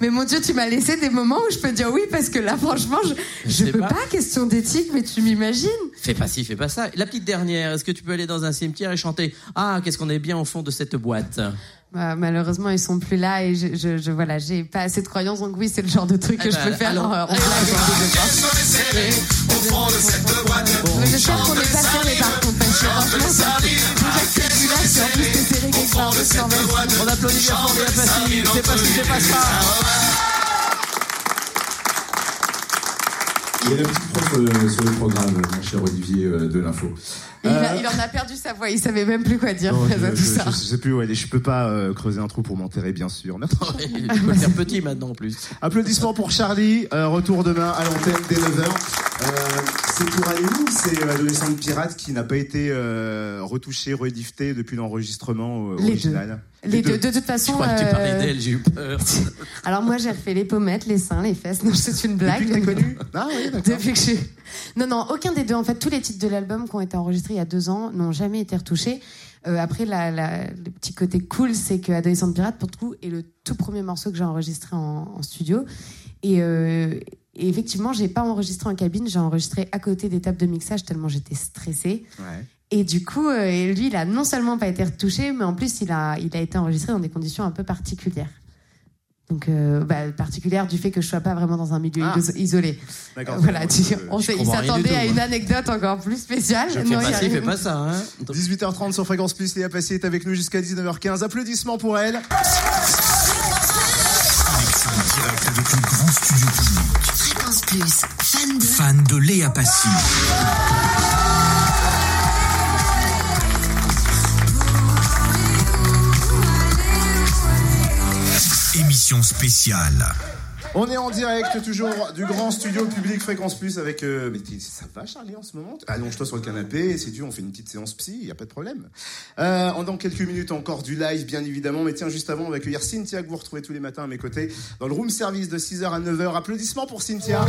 [SPEAKER 3] Mais mon Dieu, tu m'as laissé des moments où je peux dire oui parce que là, franchement, je,
[SPEAKER 7] Je
[SPEAKER 3] je
[SPEAKER 7] sais
[SPEAKER 3] peux
[SPEAKER 7] pas.
[SPEAKER 3] pas. Question d'éthique, mais tu m'imagines
[SPEAKER 7] Fais pas ci, fais pas ça. La petite dernière, est-ce que tu peux aller dans un cimetière et chanter Ah, qu'est-ce qu'on est bien au fond de cette boîte?
[SPEAKER 3] Bah, Malheureusement, ils sont plus là et je, je, je- voilà, j'ai pas assez de croyance. Donc oui, c'est le genre de truc que
[SPEAKER 7] Eh
[SPEAKER 3] je
[SPEAKER 7] ben,
[SPEAKER 3] peux faire
[SPEAKER 7] alors-
[SPEAKER 3] en, en blague. Mais J'espère qu'on n'est pas
[SPEAKER 7] On applaudit bien fort Léa Passy. C'est pas ça.
[SPEAKER 2] Il y a la petite prof euh, sur le programme, mon cher Olivier euh, de l'info.
[SPEAKER 3] Et il, a- il en a perdu sa voix, il savait même plus quoi dire
[SPEAKER 2] Non,
[SPEAKER 3] face
[SPEAKER 2] je,
[SPEAKER 3] à tout
[SPEAKER 2] je-
[SPEAKER 3] ça.
[SPEAKER 2] je sais plus où aller. Je peux pas euh, creuser un trou pour m'enterrer, bien sûr.
[SPEAKER 7] Peux le faire petit maintenant en plus.
[SPEAKER 2] Applaudissements pour Charlie. Euh, retour demain à l'antenne dès 9h. Euh, c'est pour Annie ou c'est Adolescente Pirate qui n'a pas été euh, retouché, redifté depuis l'enregistrement euh,
[SPEAKER 3] Les
[SPEAKER 2] original?
[SPEAKER 3] Les deux, de toute façon.
[SPEAKER 7] Je crois que tu parlais
[SPEAKER 3] euh,
[SPEAKER 7] d'elle, j'ai eu peur.
[SPEAKER 3] Alors moi, j'ai refait les pommettes, les seins, les fesses. Non, c'est une blague.
[SPEAKER 2] Depuis que connu Ah oui, d'accord.
[SPEAKER 3] Depuis que je suis- Non, non, aucun des deux. En fait, tous les titres de l'album qui ont été enregistrés il y a deux ans n'ont jamais été retouchés. Euh, après, la, la- le petit côté cool, c'est que Adolescente Pirate, pour le coup, est le tout premier morceau que j'ai enregistré en, en studio. Et, euh, et effectivement, j'ai pas enregistré en cabine, j'ai enregistré à côté des tables de mixage tellement j'étais stressée.
[SPEAKER 2] Ouais.
[SPEAKER 3] Et du coup, euh, lui, il a non seulement pas été retouché, mais en plus, il a, il a été enregistré dans des conditions un peu particulières. Donc, euh, bah, particulière du fait que je sois pas vraiment dans un milieu
[SPEAKER 7] Ah.
[SPEAKER 3] iso- isolé.
[SPEAKER 2] D'accord.
[SPEAKER 3] Voilà, tu-
[SPEAKER 2] Euh,
[SPEAKER 3] on
[SPEAKER 7] je
[SPEAKER 3] il s'attendait à une anecdote encore plus spéciale.
[SPEAKER 7] Je
[SPEAKER 3] Non, il
[SPEAKER 7] pas
[SPEAKER 3] a
[SPEAKER 7] ci, fais
[SPEAKER 3] rien.
[SPEAKER 7] pas ça. Hein.
[SPEAKER 2] 18h30 sur Fréquence Plus, Léa Passy est avec nous jusqu'à 19h15. Applaudissements pour elle.
[SPEAKER 1] Avec le grand studio public.
[SPEAKER 5] Fan de
[SPEAKER 1] Fan de Léa Passy. Émission spéciale.
[SPEAKER 2] On est en direct toujours du grand studio public Fréquence Plus avec. euh, Mais ça va, Charlie, en ce moment? Allonge-toi sur le canapé, c'est dur, on fait une petite séance psy, y a pas de problème. Euh, en dans quelques minutes encore du live, bien évidemment. Mais tiens, juste avant, on va accueillir Cynthia que vous retrouvez tous les matins à mes côtés dans le room service de 6h à 9h. Applaudissements pour Cynthia.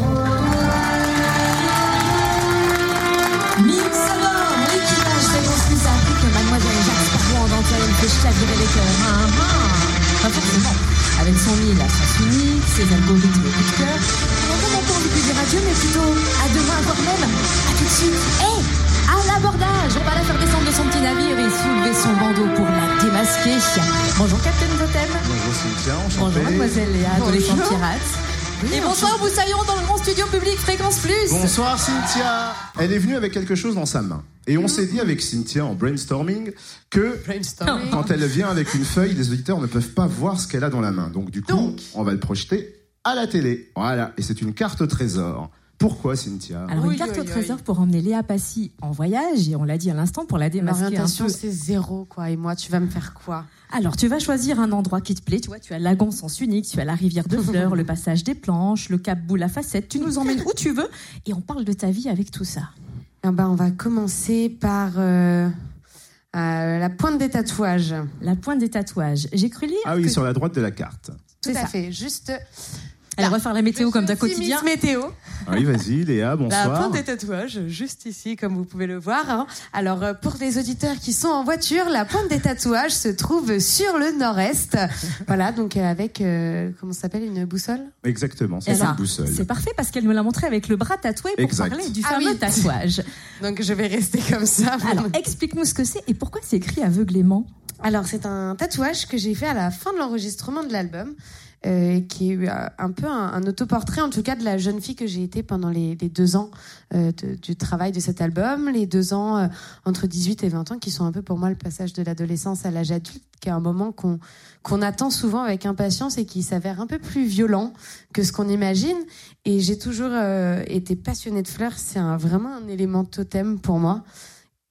[SPEAKER 8] Avec son mille à sens unique, ses algorithmes coup de cœur, on n'a vraiment pas envie de dire adieu, mais plutôt à demain, voire même à tout de suite. Hé à l'abordage, on va la faire descendre de son petit navire et soulever son bandeau pour la démasquer. Bonjour Captain Totem.
[SPEAKER 2] Bonjour Cynthia, enchanté.
[SPEAKER 8] Bonjour Mademoiselle Léa, adolescente pirate. Et bonsoir Moussaillon dans le grand studio public Fréquence Plus.
[SPEAKER 2] Bonsoir Cynthia. Elle est venue avec quelque chose dans sa main. Et on s'est dit avec Cynthia en brainstorming que quand elle vient avec une feuille, les auditeurs ne peuvent pas voir ce qu'elle a dans la main. Donc du coup,
[SPEAKER 3] Donc.
[SPEAKER 2] on va le projeter à la télé. Voilà. Et c'est une carte au trésor. Pourquoi Cynthia?
[SPEAKER 8] Alors
[SPEAKER 3] Oui,
[SPEAKER 8] une carte
[SPEAKER 3] oui,
[SPEAKER 8] au
[SPEAKER 3] oui.
[SPEAKER 8] trésor pour emmener Léa Passy en voyage et on l'a dit à l'instant pour la démasquer
[SPEAKER 3] L'orientation, c'est zéro, quoi. Et moi, tu vas me faire quoi?
[SPEAKER 8] Alors tu vas choisir un endroit qui te plaît. Tu vois, tu as Lagon sens unique, tu as la rivière de Fleurs, le passage des planches, le cap boule à facettes. Tu nous emmènes où tu veux et on parle de ta vie avec tout ça.
[SPEAKER 3] Ah bah, On va commencer par euh, euh, la pointe des tatouages.
[SPEAKER 8] La pointe des tatouages. J'ai cru lire.
[SPEAKER 2] Ah oui,
[SPEAKER 8] que-
[SPEAKER 2] sur la droite de la carte.
[SPEAKER 3] Tout à
[SPEAKER 8] ça.
[SPEAKER 3] fait. Juste.
[SPEAKER 8] Elle va faire la météo comme
[SPEAKER 3] suis
[SPEAKER 8] quotidien.
[SPEAKER 3] Miss Météo.
[SPEAKER 2] Ah oui, vas-y, Léa,
[SPEAKER 3] La
[SPEAKER 2] bonsoir.
[SPEAKER 3] pointe des tatouages, juste ici, comme vous pouvez le voir. hein. Alors, euh, pour les auditeurs qui sont en voiture, la pointe des tatouages se trouve sur le nord-est. voilà, donc euh, avec, euh, comment ça s'appelle, une boussole?
[SPEAKER 2] Exactement, c'est une boussole.
[SPEAKER 8] C'est parfait parce qu'elle nous l'a montré avec le bras tatoué pour
[SPEAKER 2] Exact.
[SPEAKER 8] parler du
[SPEAKER 3] Ah
[SPEAKER 8] fameux
[SPEAKER 3] oui.
[SPEAKER 8] tatouage.
[SPEAKER 3] Donc, je vais rester comme ça.
[SPEAKER 8] Alors explique-nous ce que c'est et pourquoi c'est écrit aveuglément?
[SPEAKER 3] Alors, c'est un tatouage que j'ai fait à la fin de l'enregistrement de l'album, euh, qui est euh, un peu un, un autoportrait, en tout cas, de la jeune fille que j'ai été pendant les, les deux ans euh, de- du travail de cet album, les deux ans euh, entre 18 et 20 ans, qui sont un peu pour moi le passage de l'adolescence à l'âge adulte, qui est un moment qu'on qu'on attend souvent avec impatience et qui s'avère un peu plus violent que ce qu'on imagine. Et j'ai toujours euh, été passionnée de fleurs, c'est vraiment un élément totem pour moi.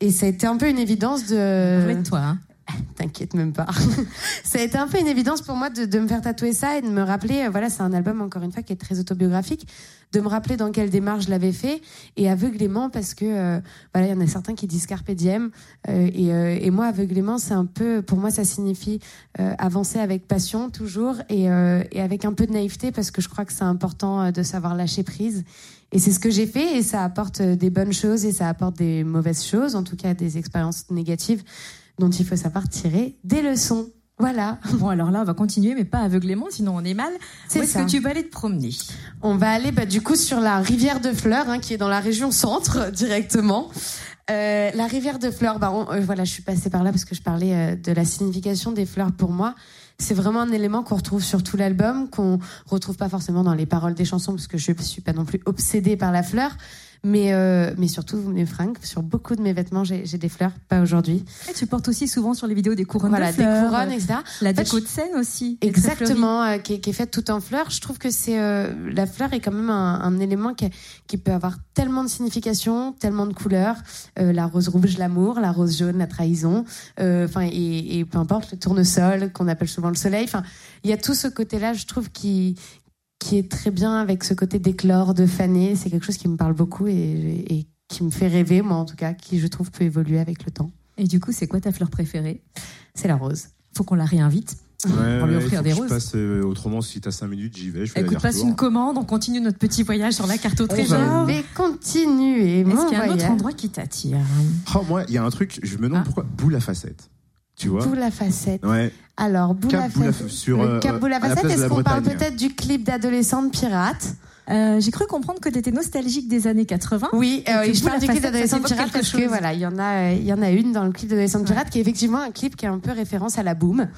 [SPEAKER 3] Et ça a été un peu une évidence de...
[SPEAKER 8] Parlez de toi. hein.
[SPEAKER 3] T'inquiète même pas. ça a été un peu une évidence pour moi de, de me faire tatouer ça et de me rappeler, euh, voilà, c'est un album encore une fois qui est très autobiographique, de me rappeler dans quelle démarche je l'avais fait et aveuglément parce que euh, voilà, il y en a certains qui disent carpe diem euh, et, euh, et moi aveuglément c'est un peu, pour moi ça signifie euh, avancer avec passion toujours et, et avec un peu de naïveté parce que je crois que c'est important de savoir lâcher prise. Et c'est ce que j'ai fait et ça apporte des bonnes choses et ça apporte des mauvaises choses, en tout cas des expériences négatives dont il faut savoir tirer des leçons. Voilà,
[SPEAKER 8] Bon alors là on va continuer mais pas aveuglément sinon on est mal.
[SPEAKER 3] c'est
[SPEAKER 8] Où est-ce que tu vas aller te promener?
[SPEAKER 3] On va aller bah, du coup sur la rivière de Fleurs, hein, qui est dans la région centre directement. Euh, la rivière de Fleurs, bah, on- euh, voilà, je suis passée par là parce que je parlais euh, de la signification des fleurs pour moi. C'est vraiment un élément qu'on retrouve sur tout l'album, qu'on retrouve pas forcément dans les paroles des chansons parce que je suis pas non plus obsédée par la fleur. Mais, euh, mais surtout, mes fringues, sur beaucoup de mes vêtements, j'ai des fleurs, pas aujourd'hui.
[SPEAKER 8] Et tu portes aussi souvent sur les vidéos des couronnes
[SPEAKER 3] Voilà,
[SPEAKER 8] de fleurs,
[SPEAKER 3] des couronnes, etc.
[SPEAKER 8] la
[SPEAKER 3] En fait,
[SPEAKER 8] déco de scène aussi.
[SPEAKER 3] Exactement, euh, qui, est, qui est faite tout en fleurs. Je trouve que c'est euh, la fleur est quand même un, un élément qui, qui peut avoir tellement de signification, tellement de couleurs. Euh, la rose rouge, l'amour, la rose jaune, la trahison. euh, Enfin, et, et peu importe le tournesol qu'on appelle souvent le soleil. Enfin, il y a tout ce côté-là, je trouve, qui qui est très bien avec ce côté d'éclore, de faner. C'est quelque chose qui me parle beaucoup et, et qui me fait rêver, moi en tout cas, qui je trouve peut évoluer avec le temps.
[SPEAKER 8] Et du coup c'est quoi ta fleur préférée?
[SPEAKER 3] C'est la rose.
[SPEAKER 8] Faut qu'on la réinvite.
[SPEAKER 2] Ouais,
[SPEAKER 8] On lui offrir des
[SPEAKER 2] je
[SPEAKER 8] roses.
[SPEAKER 2] passe, euh, autrement, si t'as 5 minutes, j'y vais. Je fais
[SPEAKER 8] Écoute, passe une commande, on continue notre petit voyage sur la carte au
[SPEAKER 2] va.
[SPEAKER 8] trésor.
[SPEAKER 3] Je vais continuer
[SPEAKER 8] Est-ce qu'il y a un autre endroit qui t'attire?
[SPEAKER 2] Oh, moi, il y a un truc, je me demande
[SPEAKER 8] Ah.
[SPEAKER 2] pourquoi boule à facettes. Tu vois?
[SPEAKER 3] Boule à facettes.
[SPEAKER 2] Ouais.
[SPEAKER 3] Alors,
[SPEAKER 2] sur,
[SPEAKER 3] Le
[SPEAKER 2] euh,
[SPEAKER 3] Cap est-ce qu'on parle peut-être du clip d'adolescente pirate
[SPEAKER 8] Euh, J'ai cru comprendre que tu étais nostalgique des années 80.
[SPEAKER 3] Oui, euh,
[SPEAKER 8] Et
[SPEAKER 3] je parle du clip d'adolescente pirate parce que voilà, il y en a, euh, il y en a une dans le clip d'adolescente pirate qui est effectivement un clip qui est un peu référence à la boom.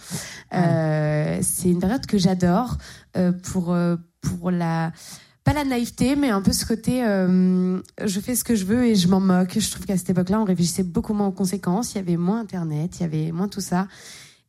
[SPEAKER 3] Euh, c'est une période que j'adore euh, pour euh, pour la pas la naïveté, mais un peu ce côté euh, je fais ce que je veux et je m'en moque. Je trouve qu'à cette époque-là, on réfléchissait beaucoup moins aux conséquences. Il y avait moins Internet, il y avait moins tout ça.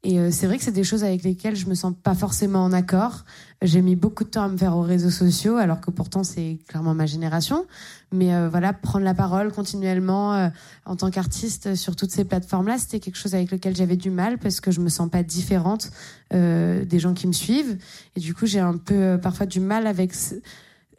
[SPEAKER 3] Et euh, c'est vrai que c'est des choses avec lesquelles je me sens pas forcément en accord. J'ai mis beaucoup de temps à me faire aux réseaux sociaux, alors que pourtant c'est clairement ma génération. Mais euh, voilà, prendre la parole continuellement euh, en tant qu'artiste sur toutes ces plateformes-là, c'était quelque chose avec lequel j'avais du mal parce que je me sens pas différente euh, des gens qui me suivent. Et du coup, j'ai un peu euh, parfois du mal avec.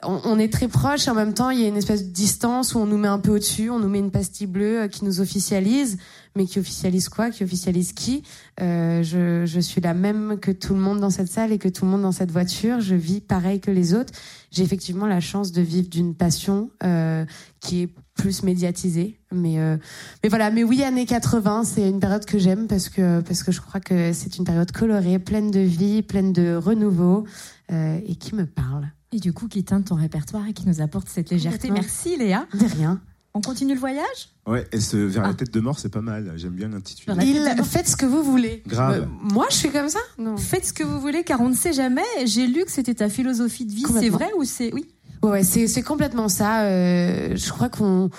[SPEAKER 3] On, est très proches et en même temps, il y a une espèce de distance où on nous met un peu au-dessus, on nous met une pastille bleue euh, qui nous officialise, mais qui officialise quoi Qui officialise qui? Euh, je, je suis la même que tout le monde dans cette salle et que tout le monde dans cette voiture. Je vis pareil que les autres. J'ai effectivement la chance de vivre d'une passion euh, qui est plus médiatisée. Mais, euh, mais voilà, mais oui, années 80, c'est une période que j'aime parce que, parce que je crois que c'est une période colorée, pleine de vie, pleine de renouveau euh, et qui me parle.
[SPEAKER 8] Et du coup, qui teinte ton répertoire et qui nous apporte cette légèreté. Merci Léa.
[SPEAKER 3] De rien.
[SPEAKER 8] On continue le voyage?
[SPEAKER 2] Ouais, et se vers
[SPEAKER 8] Ah.
[SPEAKER 2] la tête de mort, c'est pas mal. J'aime bien l'intitulé.
[SPEAKER 3] Il, faites ce que vous voulez.
[SPEAKER 2] Grave.
[SPEAKER 3] Euh, moi, je suis comme ça? Non.
[SPEAKER 8] Faites ce que vous voulez car on ne sait jamais. J'ai lu que c'était ta philosophie de vie. C'est vrai ou c'est... Oui?
[SPEAKER 3] Ouais, c'est c'est complètement ça. Euh, je crois qu'on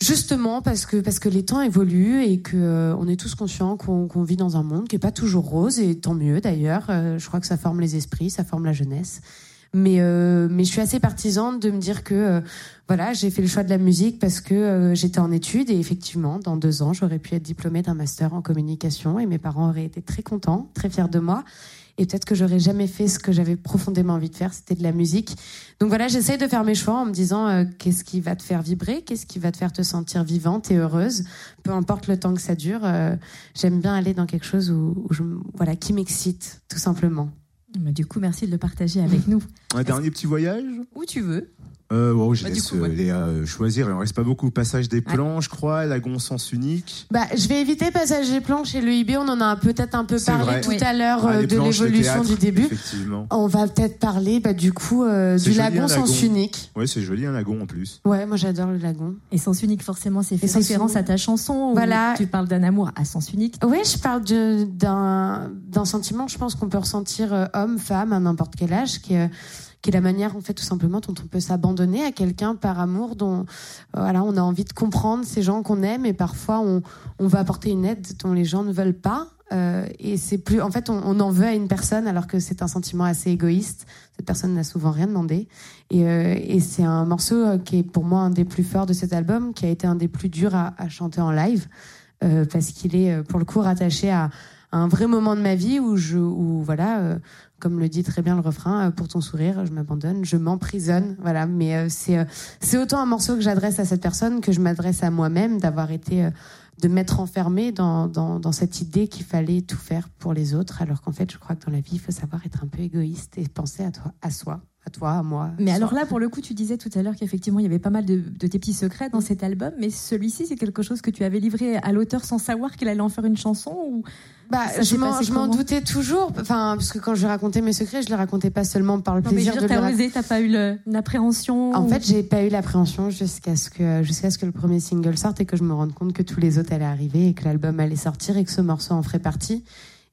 [SPEAKER 3] justement parce que parce que les temps évoluent et que euh, on est tous conscients qu'on vit dans un monde qui est pas toujours rose et tant mieux d'ailleurs. Euh, je crois que ça forme les esprits, ça forme la jeunesse. Mais euh, mais je suis assez partisane de me dire que euh, voilà j'ai fait le choix de la musique parce que euh, j'étais en études et effectivement dans deux ans j'aurais pu être diplômée d'un master en communication et mes parents auraient été très contents, très fiers de moi. Et peut-être que j'aurais jamais fait ce que j'avais profondément envie de faire, c'était de la musique. Donc voilà, j'essaye de faire mes choix en me disant euh, qu'est-ce qui va te faire vibrer, qu'est-ce qui va te faire te sentir vivante et heureuse, peu importe le temps que ça dure. euh, J'aime bien aller dans quelque chose où, où je, voilà, qui m'excite, tout simplement.
[SPEAKER 8] Du coup, merci de le partager avec nous.
[SPEAKER 2] Un dernier petit voyage?
[SPEAKER 8] Où tu veux.
[SPEAKER 2] Euh, bon, Je
[SPEAKER 8] Bah,
[SPEAKER 2] laisse
[SPEAKER 8] coup, ouais.
[SPEAKER 2] euh, Léa euh, choisir. Il en reste pas beaucoup. Passage des plans, je crois. Lagon sens unique.
[SPEAKER 3] Bah, je vais éviter Passage des planches et le IB, on en a peut-être un peu parlé
[SPEAKER 2] vrai.
[SPEAKER 3] tout
[SPEAKER 8] Oui.
[SPEAKER 3] à l'heure
[SPEAKER 2] Ah,
[SPEAKER 3] euh, de l'évolution du début. On va peut-être parler bah, du coup euh, du
[SPEAKER 2] joli,
[SPEAKER 3] lagon sens unique.
[SPEAKER 2] Ouais, c'est joli un lagon en plus.
[SPEAKER 3] Ouais, moi j'adore le lagon.
[SPEAKER 8] Et Sens Unique, forcément, c'est fait référence
[SPEAKER 3] Unique.
[SPEAKER 8] à ta chanson. où
[SPEAKER 3] Voilà.
[SPEAKER 8] Tu parles d'un amour à Sens Unique.
[SPEAKER 3] Oui, je parle d'un d'un sentiment, je pense qu'on peut ressentir euh, homme, femme, à n'importe quel âge, qui est, qui est la manière, en fait, tout simplement, dont on peut s'abandonner à quelqu'un par amour, dont euh, voilà, on a envie de comprendre ces gens qu'on aime, et parfois on, on va apporter une aide dont les gens ne veulent pas. euh, et c'est plus, en fait, on, en veut à une personne alors que c'est un sentiment assez égoïste. Cette personne n'a souvent rien demandé. Et, euh, et c'est un morceau qui est pour moi un des plus forts de cet album, qui a été un des plus durs à, chanter en live, parce qu'il est, pour le coup, rattaché à, un vrai moment de ma vie où je, où voilà, comme le dit très bien le refrain, euh, pour ton sourire, je m'abandonne, je m'emprisonne, voilà. Mais euh, c'est, euh, c'est autant un morceau que j'adresse à cette personne que je m'adresse à moi-même d'avoir été, de m'être enfermée dans, dans, dans cette idée qu'il fallait tout faire pour les autres, alors qu'en fait, je crois que dans la vie, il faut savoir être un peu égoïste et penser à toi, à soi, à toi, à moi.
[SPEAKER 8] Mais alors là, pour le coup, tu disais tout à l'heure qu'effectivement, il y avait pas mal de, de tes petits secrets dans cet album, mais celui-ci, c'est quelque chose que tu avais livré à l'auteur sans savoir qu'il allait en faire une chanson ou
[SPEAKER 3] Bah,
[SPEAKER 8] Ça
[SPEAKER 3] je m'en, doutais toujours, enfin, parce que quand je racontais mes secrets, je les racontais pas seulement par le
[SPEAKER 8] Non, mais je
[SPEAKER 3] plaisir
[SPEAKER 8] veux
[SPEAKER 3] de
[SPEAKER 8] dire, t'as
[SPEAKER 3] raconter.
[SPEAKER 8] osé, t'as pas eu le- une appréhension
[SPEAKER 3] En
[SPEAKER 8] ou-
[SPEAKER 3] fait, j'ai pas eu l'appréhension jusqu'à ce que jusqu'à ce que le premier single sorte et que je me rende compte que tous les autres allaient arriver et que l'album allait sortir et que ce morceau en ferait partie.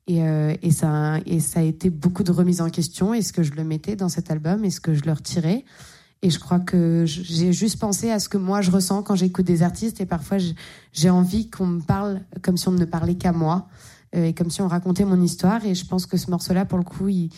[SPEAKER 3] Et, euh, et ça et ça a été beaucoup de remises en question. Est-ce que je le mettais dans cet album Est-ce que je le retirais Et je crois que j'ai juste pensé à ce que moi je ressens quand j'écoute des artistes et parfois j'ai envie qu'on me parle comme si on ne parlait qu'à moi et comme si on racontait mon histoire. Et je pense que ce morceau-là, pour le coup, il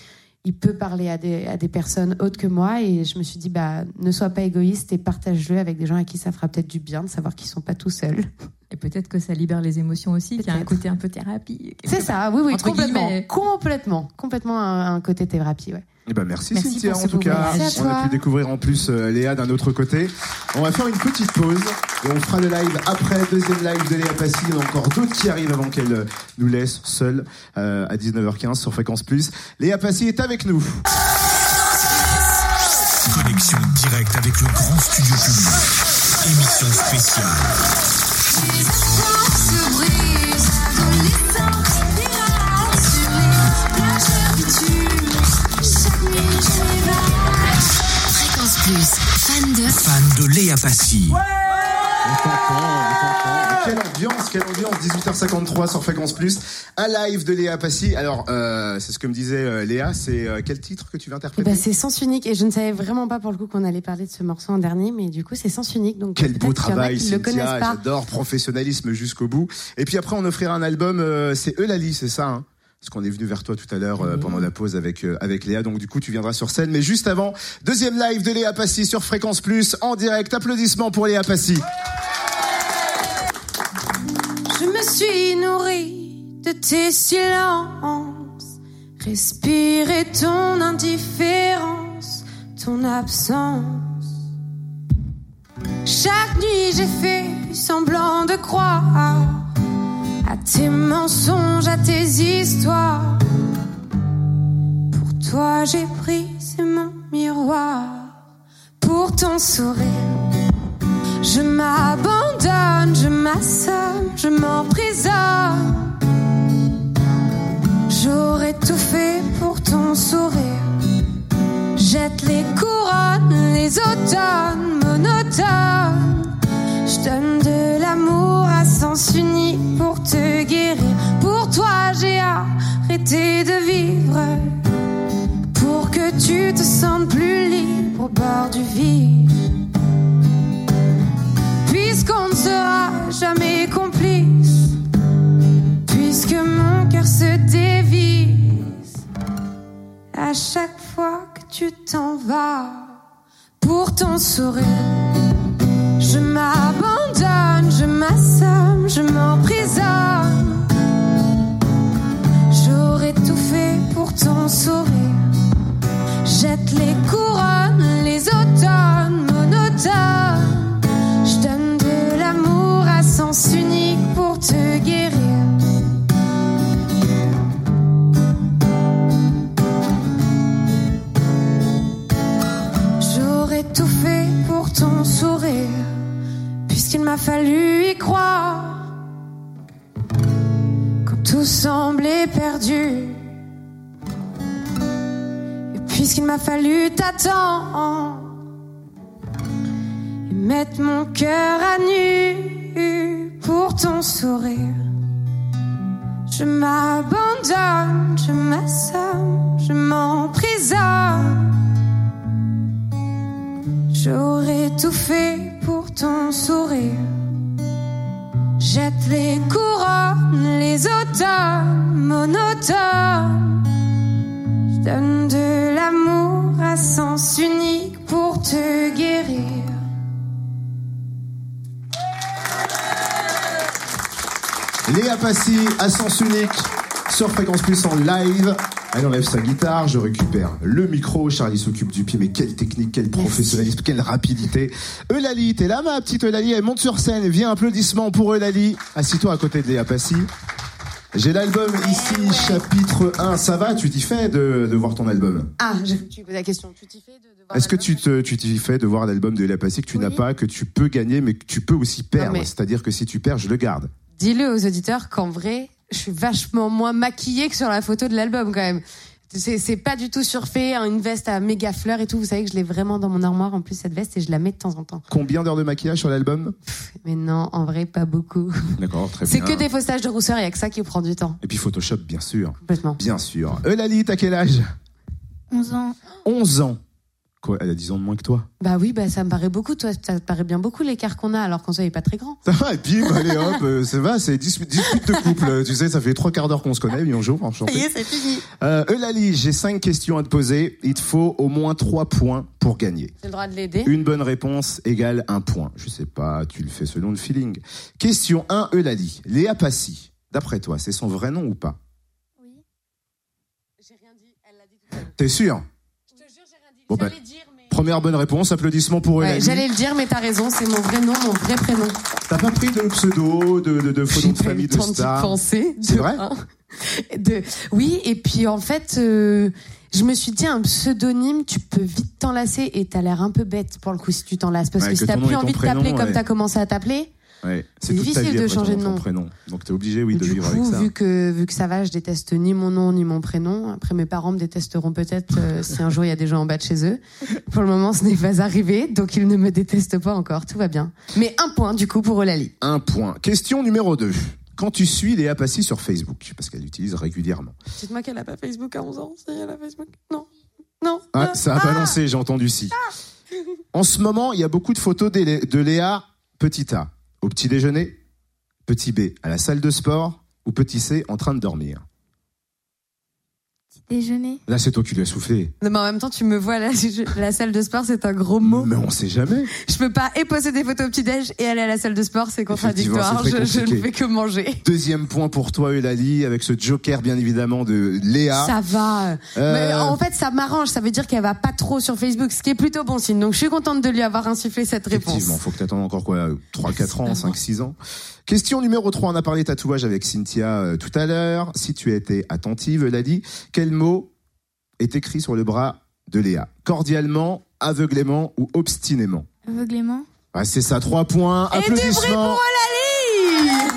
[SPEAKER 3] il peut parler à des, à des personnes autres que moi et je me suis dit bah ne sois pas égoïste et partage-le avec des gens à qui ça fera peut-être du bien de savoir qu'ils sont pas tout seuls.
[SPEAKER 8] Et peut-être que ça libère les émotions aussi, qu'il y a un côté un peu thérapie.
[SPEAKER 3] C'est ça, oui oui, complètement, complètement, complètement un, un côté thérapie, ouais.
[SPEAKER 2] Eh ben merci,
[SPEAKER 8] Merci
[SPEAKER 2] Cynthia. En tout cas, on a pu découvrir en plus euh, Léa d'un autre côté. On va faire une petite pause et on fera le live après, deuxième live de Léa Passy. Il y en a encore d'autres qui arrivent avant qu'elle euh, nous laisse seule euh, à 19h15 sur Fréquence Plus. Léa Passy est avec nous.
[SPEAKER 1] Connexion directe avec le grand studio public. Émission spéciale.
[SPEAKER 5] Fan de
[SPEAKER 1] Fan de Léa Passy.
[SPEAKER 2] On t'entend, on t'entend. Quelle ambiance, quelle ambiance 18h53 sur Fréquence Plus. Un live de Léa Passy. Alors, euh, c'est ce que me disait euh, Léa. C'est euh, quel titre que tu vas interpréter?
[SPEAKER 3] Bah, c'est Sens Unique et je ne savais vraiment pas pour le coup qu'on allait parler de ce morceau en dernier mais du coup c'est Sens Unique donc
[SPEAKER 2] Quel beau travail, Cynthia. J'adore professionnalisme jusqu'au bout. Et puis après, on offrira un album. euh, c'est Eulalie, c'est ça. Hein? Parce qu'on est venu vers toi tout à l'heure euh, pendant la pause avec euh, avec Léa. Donc du coup, tu viendras sur scène. Mais juste avant, deuxième live de Léa Passy sur Fréquence Plus en direct. Applaudissements pour Léa Passy.
[SPEAKER 3] Je me suis nourrie de tes silences, respirer ton indifférence, ton absence. Chaque nuit j'ai fait semblant de croire à tes mensonges, à tes histoires. Pour toi j'ai brisé mon miroir, pour ton sourire. Je m'abandonne, je m'assomme, je m'emprisonne. J'aurais tout fait pour ton sourire. Jette les couronnes, les automnes monotones. Donne de l'amour à sens unique pour te guérir. Pour toi, j'ai arrêté de vivre. Pour que tu te sentes plus libre au bord du vide puisqu'on ne sera jamais complice, puisque mon cœur se dévise à chaque fois que tu t'en vas pour ton sourire. Je m'abandonne, je m'assomme, je m'emprisonne.
[SPEAKER 2] don't sur Fréquence Plus en live. Elle enlève sa guitare, je récupère le micro, Charlie s'occupe du pied, mais quelle technique, quel professionnalisme, quelle rapidité. Eulalie, t'es là ma petite Eulalie, elle monte sur scène, viens, applaudissements pour Eulalie. Assis-toi à côté de Léa Passy. J'ai l'album ici, chapitre 1, ça va, tu t'y fais de, de voir ton album?
[SPEAKER 9] Ah, j'ai tu posais la question. Tu t'y fais de, de voir
[SPEAKER 2] Est-ce que tu te, tu t'y fais de voir l'album de Léa Passy que tu
[SPEAKER 9] Oui.
[SPEAKER 2] n'as pas, que tu peux gagner, mais que tu peux aussi perdre?
[SPEAKER 9] mais-
[SPEAKER 2] C'est-à-dire que si tu perds, je le garde.
[SPEAKER 9] Dis-le aux auditeurs qu'en vrai, je suis vachement moins maquillée que sur la photo de l'album quand même. C'est c'est pas du tout surfait, hein, une veste à méga fleurs et tout. Vous savez que je l'ai vraiment dans mon armoire en plus cette veste et je la mets de temps en temps.
[SPEAKER 2] Combien d'heures de maquillage sur l'album?
[SPEAKER 9] Mais non, en vrai, pas beaucoup.
[SPEAKER 2] D'accord, très bien.
[SPEAKER 9] C'est que des faussages de rousseur, il y a que ça qui prend du temps.
[SPEAKER 2] Et puis Photoshop, bien sûr.
[SPEAKER 9] Complètement.
[SPEAKER 2] Bien sûr. Eulalie, t'as quel âge?
[SPEAKER 4] 11 ans.
[SPEAKER 2] 11 ans. Quoi, elle a 10 ans de moins que toi
[SPEAKER 9] Bah oui, bah ça me paraît beaucoup. Toi, ça te paraît bien beaucoup l'écart qu'on a alors qu'on soit pas très grand.
[SPEAKER 2] Ça va, et bim, allez hop, euh, ça va, c'est 10 dispute de couple. Tu sais, ça fait trois quarts d'heure qu'on se connaît, bonjour, enchanté.
[SPEAKER 9] c'est fini.
[SPEAKER 2] Euh, Eulalie, j'ai cinq questions à te poser. Il te faut au moins trois points pour gagner.
[SPEAKER 9] J'ai le droit de l'aider.
[SPEAKER 2] Une bonne réponse égale un point. Je sais pas, tu le fais selon le feeling. Question 1, Eulalie. Léa Passy, d'après toi, c'est son vrai nom ou pas?
[SPEAKER 9] Oui. J'ai rien dit. Elle l'a dit tout seule.
[SPEAKER 2] T'es sûr
[SPEAKER 9] Je te jure, j'ai rien dit.
[SPEAKER 2] Bon,
[SPEAKER 9] dire, mais.
[SPEAKER 2] Première bonne réponse, applaudissements pour
[SPEAKER 9] Ouais. J'allais le dire, mais t'as raison. C'est mon vrai nom, mon vrai prénom.
[SPEAKER 2] T'as pas pris de pseudo, de, de, de faux nom de famille
[SPEAKER 9] le
[SPEAKER 2] de star
[SPEAKER 9] penser.
[SPEAKER 2] C'est vrai
[SPEAKER 9] de... Oui, et puis en fait, euh, je me suis dit un pseudonyme, tu peux vite t'enlacer et t'as l'air un peu bête pour le coup si tu t'enlaces. Parce
[SPEAKER 2] Ouais,
[SPEAKER 9] que
[SPEAKER 2] que
[SPEAKER 9] si t'as plus envie de t'appeler comme t'as commencé à t'appeler,
[SPEAKER 2] Ouais,
[SPEAKER 9] C'est difficile de changer de nom.
[SPEAKER 2] prénom. Donc t'es obligé, oui, de
[SPEAKER 9] du
[SPEAKER 2] vivre
[SPEAKER 9] coup,
[SPEAKER 2] avec ça.
[SPEAKER 9] vu que, vu que ça va, je déteste ni mon nom ni mon prénom. Après, mes parents me détesteront peut-être euh, si un jour il y a des gens en bas de chez eux. Pour le moment, ce n'est pas arrivé, donc ils ne me détestent pas encore. Tout va bien. Mais un point, du coup, pour Eulalie.
[SPEAKER 2] Un point. Question numéro 2. Quand tu suis Léa Passy sur Facebook, parce qu'elle l'utilise régulièrement.
[SPEAKER 9] Dites-moi qu'elle n'a pas Facebook à 11 ans. Si elle a Facebook Non. Non.
[SPEAKER 2] Ah, ça a balancé, j'ai entendu si. En ce moment, il y a beaucoup de photos de Léa, petit A, au petit déjeuner, petit B, à la salle de sport, ou petit C, en train de dormir.
[SPEAKER 5] Petit déjeuner.
[SPEAKER 2] Là, c'est toi qui lui as soufflé.
[SPEAKER 3] Non, mais en même temps, tu me vois, là, je- la salle de sport, c'est un gros mot.
[SPEAKER 2] Mais on sait jamais.
[SPEAKER 3] Je peux pas et poser des photos au petit-déj et aller à la salle de sport, c'est contradictoire. Je, je ne fais que manger.
[SPEAKER 2] Deuxième point pour toi, Eulalie, avec ce joker, bien évidemment, de Léa.
[SPEAKER 3] Ça va.
[SPEAKER 2] Euh,
[SPEAKER 3] Mais en fait, ça m'arrange. Ça veut dire qu'elle va pas trop sur Facebook, ce qui est plutôt bon signe. Donc, je suis contente de lui avoir insufflé cette réponse.
[SPEAKER 2] Effectivement, faut que t'attendes encore quoi 3, 4 ans, 5, 6 ans. Question numéro 3, on a parlé tatouage avec Cynthia euh, tout à l'heure. Si tu étais attentive, Eulalie, quel mot est écrit sur le bras de Léa? Cordialement, aveuglément ou obstinément?
[SPEAKER 5] Aveuglément.
[SPEAKER 2] Ah, C'est ça, 3 points.
[SPEAKER 3] Et
[SPEAKER 2] Applaudissements.
[SPEAKER 3] pour Lali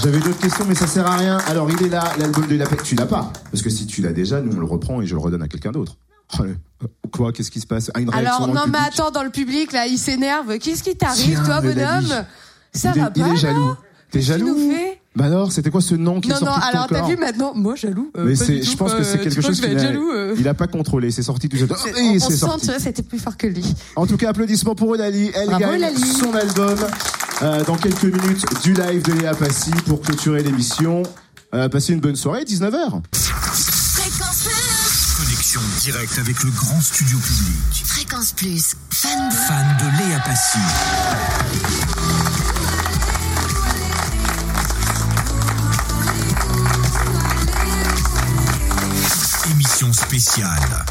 [SPEAKER 2] J'avais d'autres questions, mais ça sert à rien. Alors, il est là, l'album de la Tu l'as pas? Parce que si tu l'as déjà, nous, on le reprend et je le redonne à quelqu'un d'autre. Oh, le- Quoi? Qu'est-ce qui se passe? Ah, une
[SPEAKER 3] Alors, non, mais attends, dans le public, là, il s'énerve. Qu'est-ce qui t'arrive, toi, bonhomme? Ça
[SPEAKER 2] il
[SPEAKER 3] va
[SPEAKER 2] est, il
[SPEAKER 3] pas
[SPEAKER 2] est jaloux. T'es jaloux
[SPEAKER 3] nous fait
[SPEAKER 2] Bah alors, c'était quoi ce nom qui
[SPEAKER 3] Non,
[SPEAKER 2] est
[SPEAKER 3] non,
[SPEAKER 2] sorti de ton
[SPEAKER 3] alors t'as vu maintenant Moi, jaloux euh,
[SPEAKER 2] Mais c'est, je pense que
[SPEAKER 3] Euh,
[SPEAKER 2] c'est
[SPEAKER 3] tu
[SPEAKER 2] quelque chose qu'il a,
[SPEAKER 3] jaloux euh
[SPEAKER 2] il a pas contrôlé. C'est sorti tout seul. Et
[SPEAKER 3] on, on sent,
[SPEAKER 2] sorti.
[SPEAKER 3] tu vois, c'était plus fort que lui.
[SPEAKER 2] En tout cas, applaudissements pour Eulalie. Elle
[SPEAKER 3] Bravo,
[SPEAKER 2] gagne son album euh, dans quelques minutes du live de Léa Passy pour clôturer l'émission. Euh, passez une bonne soirée, 19h.
[SPEAKER 5] Fréquence Plus.
[SPEAKER 1] Connexion directe avec le grand studio public.
[SPEAKER 5] Fréquence Plus. Fan de.
[SPEAKER 1] Fan de Léa Passy. Émission spéciale.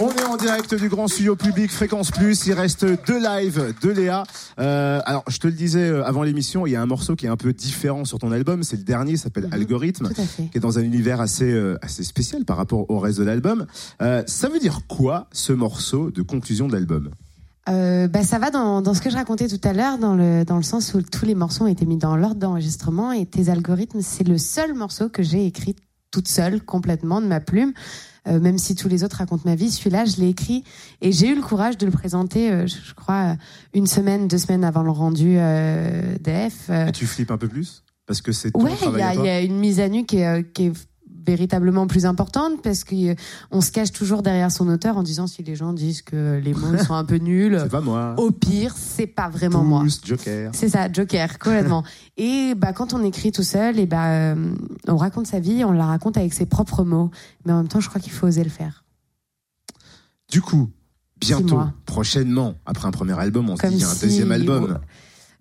[SPEAKER 2] On est en direct du grand studio public Fréquence Plus. Il reste deux lives de Léa. Euh, alors, je te le disais euh, avant l'émission, il y a un morceau qui est un peu différent sur ton album. C'est le dernier, il s'appelle
[SPEAKER 3] Mhm.
[SPEAKER 2] Algorithme. Qui est dans un univers assez euh, assez spécial par rapport au reste de l'album. Euh, ça veut dire quoi ce morceau de conclusion de l'album?
[SPEAKER 3] Euh, bah, ça va dans, dans ce que je racontais tout à l'heure, dans le, dans le sens où tous les morceaux ont été mis dans l'ordre d'enregistrement et tes algorithmes, c'est le seul morceau que j'ai écrit toute seule, complètement, de ma plume. Euh, même si tous les autres racontent ma vie, celui-là, je l'ai écrit et j'ai eu le courage de le présenter, euh, je, crois, une semaine, deux semaines avant le rendu euh, d'EF. Euh,
[SPEAKER 2] Et tu flippes un peu plus? Parce que c'est
[SPEAKER 3] Ouais, il y, y a une mise à nu qui est, euh, qui est véritablement plus importante parce qu'on se cache toujours derrière son auteur en disant si les gens disent que les mots sont un peu nuls,
[SPEAKER 2] C'est pas moi.
[SPEAKER 3] au pire, c'est pas vraiment moi.
[SPEAKER 2] Pouce, Joker.
[SPEAKER 3] C'est ça, Joker, complètement. et bah quand on écrit tout seul, et bah euh, on raconte sa vie, on la raconte avec ses propres mots, mais en même temps, je crois qu'il faut oser le faire.
[SPEAKER 2] Du coup, bientôt, prochainement, après un premier album, on se
[SPEAKER 3] Comme
[SPEAKER 2] dit il y a un
[SPEAKER 3] si-
[SPEAKER 2] deuxième album.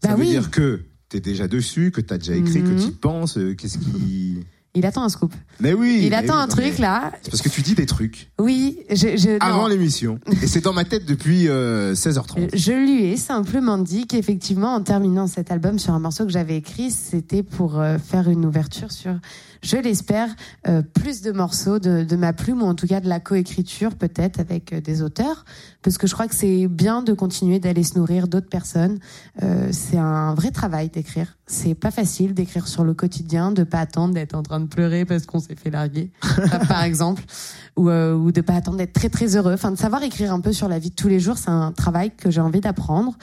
[SPEAKER 2] Ça
[SPEAKER 3] Bah
[SPEAKER 2] veut
[SPEAKER 3] oui.
[SPEAKER 2] dire que t'es déjà dessus, que t'as déjà écrit, que
[SPEAKER 3] Mhm.
[SPEAKER 2] tu penses. euh, Qu'est-ce qui
[SPEAKER 3] Il attend un scoop.
[SPEAKER 2] Mais oui.
[SPEAKER 3] Il
[SPEAKER 2] mais
[SPEAKER 3] attend
[SPEAKER 2] oui,
[SPEAKER 3] un truc là.
[SPEAKER 2] C'est parce que tu dis des trucs
[SPEAKER 3] Oui, je, je,
[SPEAKER 2] avant l'émission. Et c'est dans ma tête depuis euh, 16h30.
[SPEAKER 3] Je lui ai simplement dit qu'effectivement, en terminant cet album sur un morceau que j'avais écrit, c'était pour euh, faire une ouverture sur, je l'espère, euh, plus de morceaux de, de ma plume, ou en tout cas de la coécriture peut-être avec euh, des auteurs, parce que je crois que c'est bien de continuer d'aller se nourrir d'autres personnes. Euh, c'est un vrai travail d'écrire. C'est pas facile d'écrire sur le quotidien, de pas attendre d'être en train de pleurer parce qu'on s'est fait larguer, par exemple, ou, euh, ou de pas attendre d'être très très heureux. Enfin, de savoir écrire un peu sur la vie de tous les jours, c'est un travail que j'ai envie d'apprendre.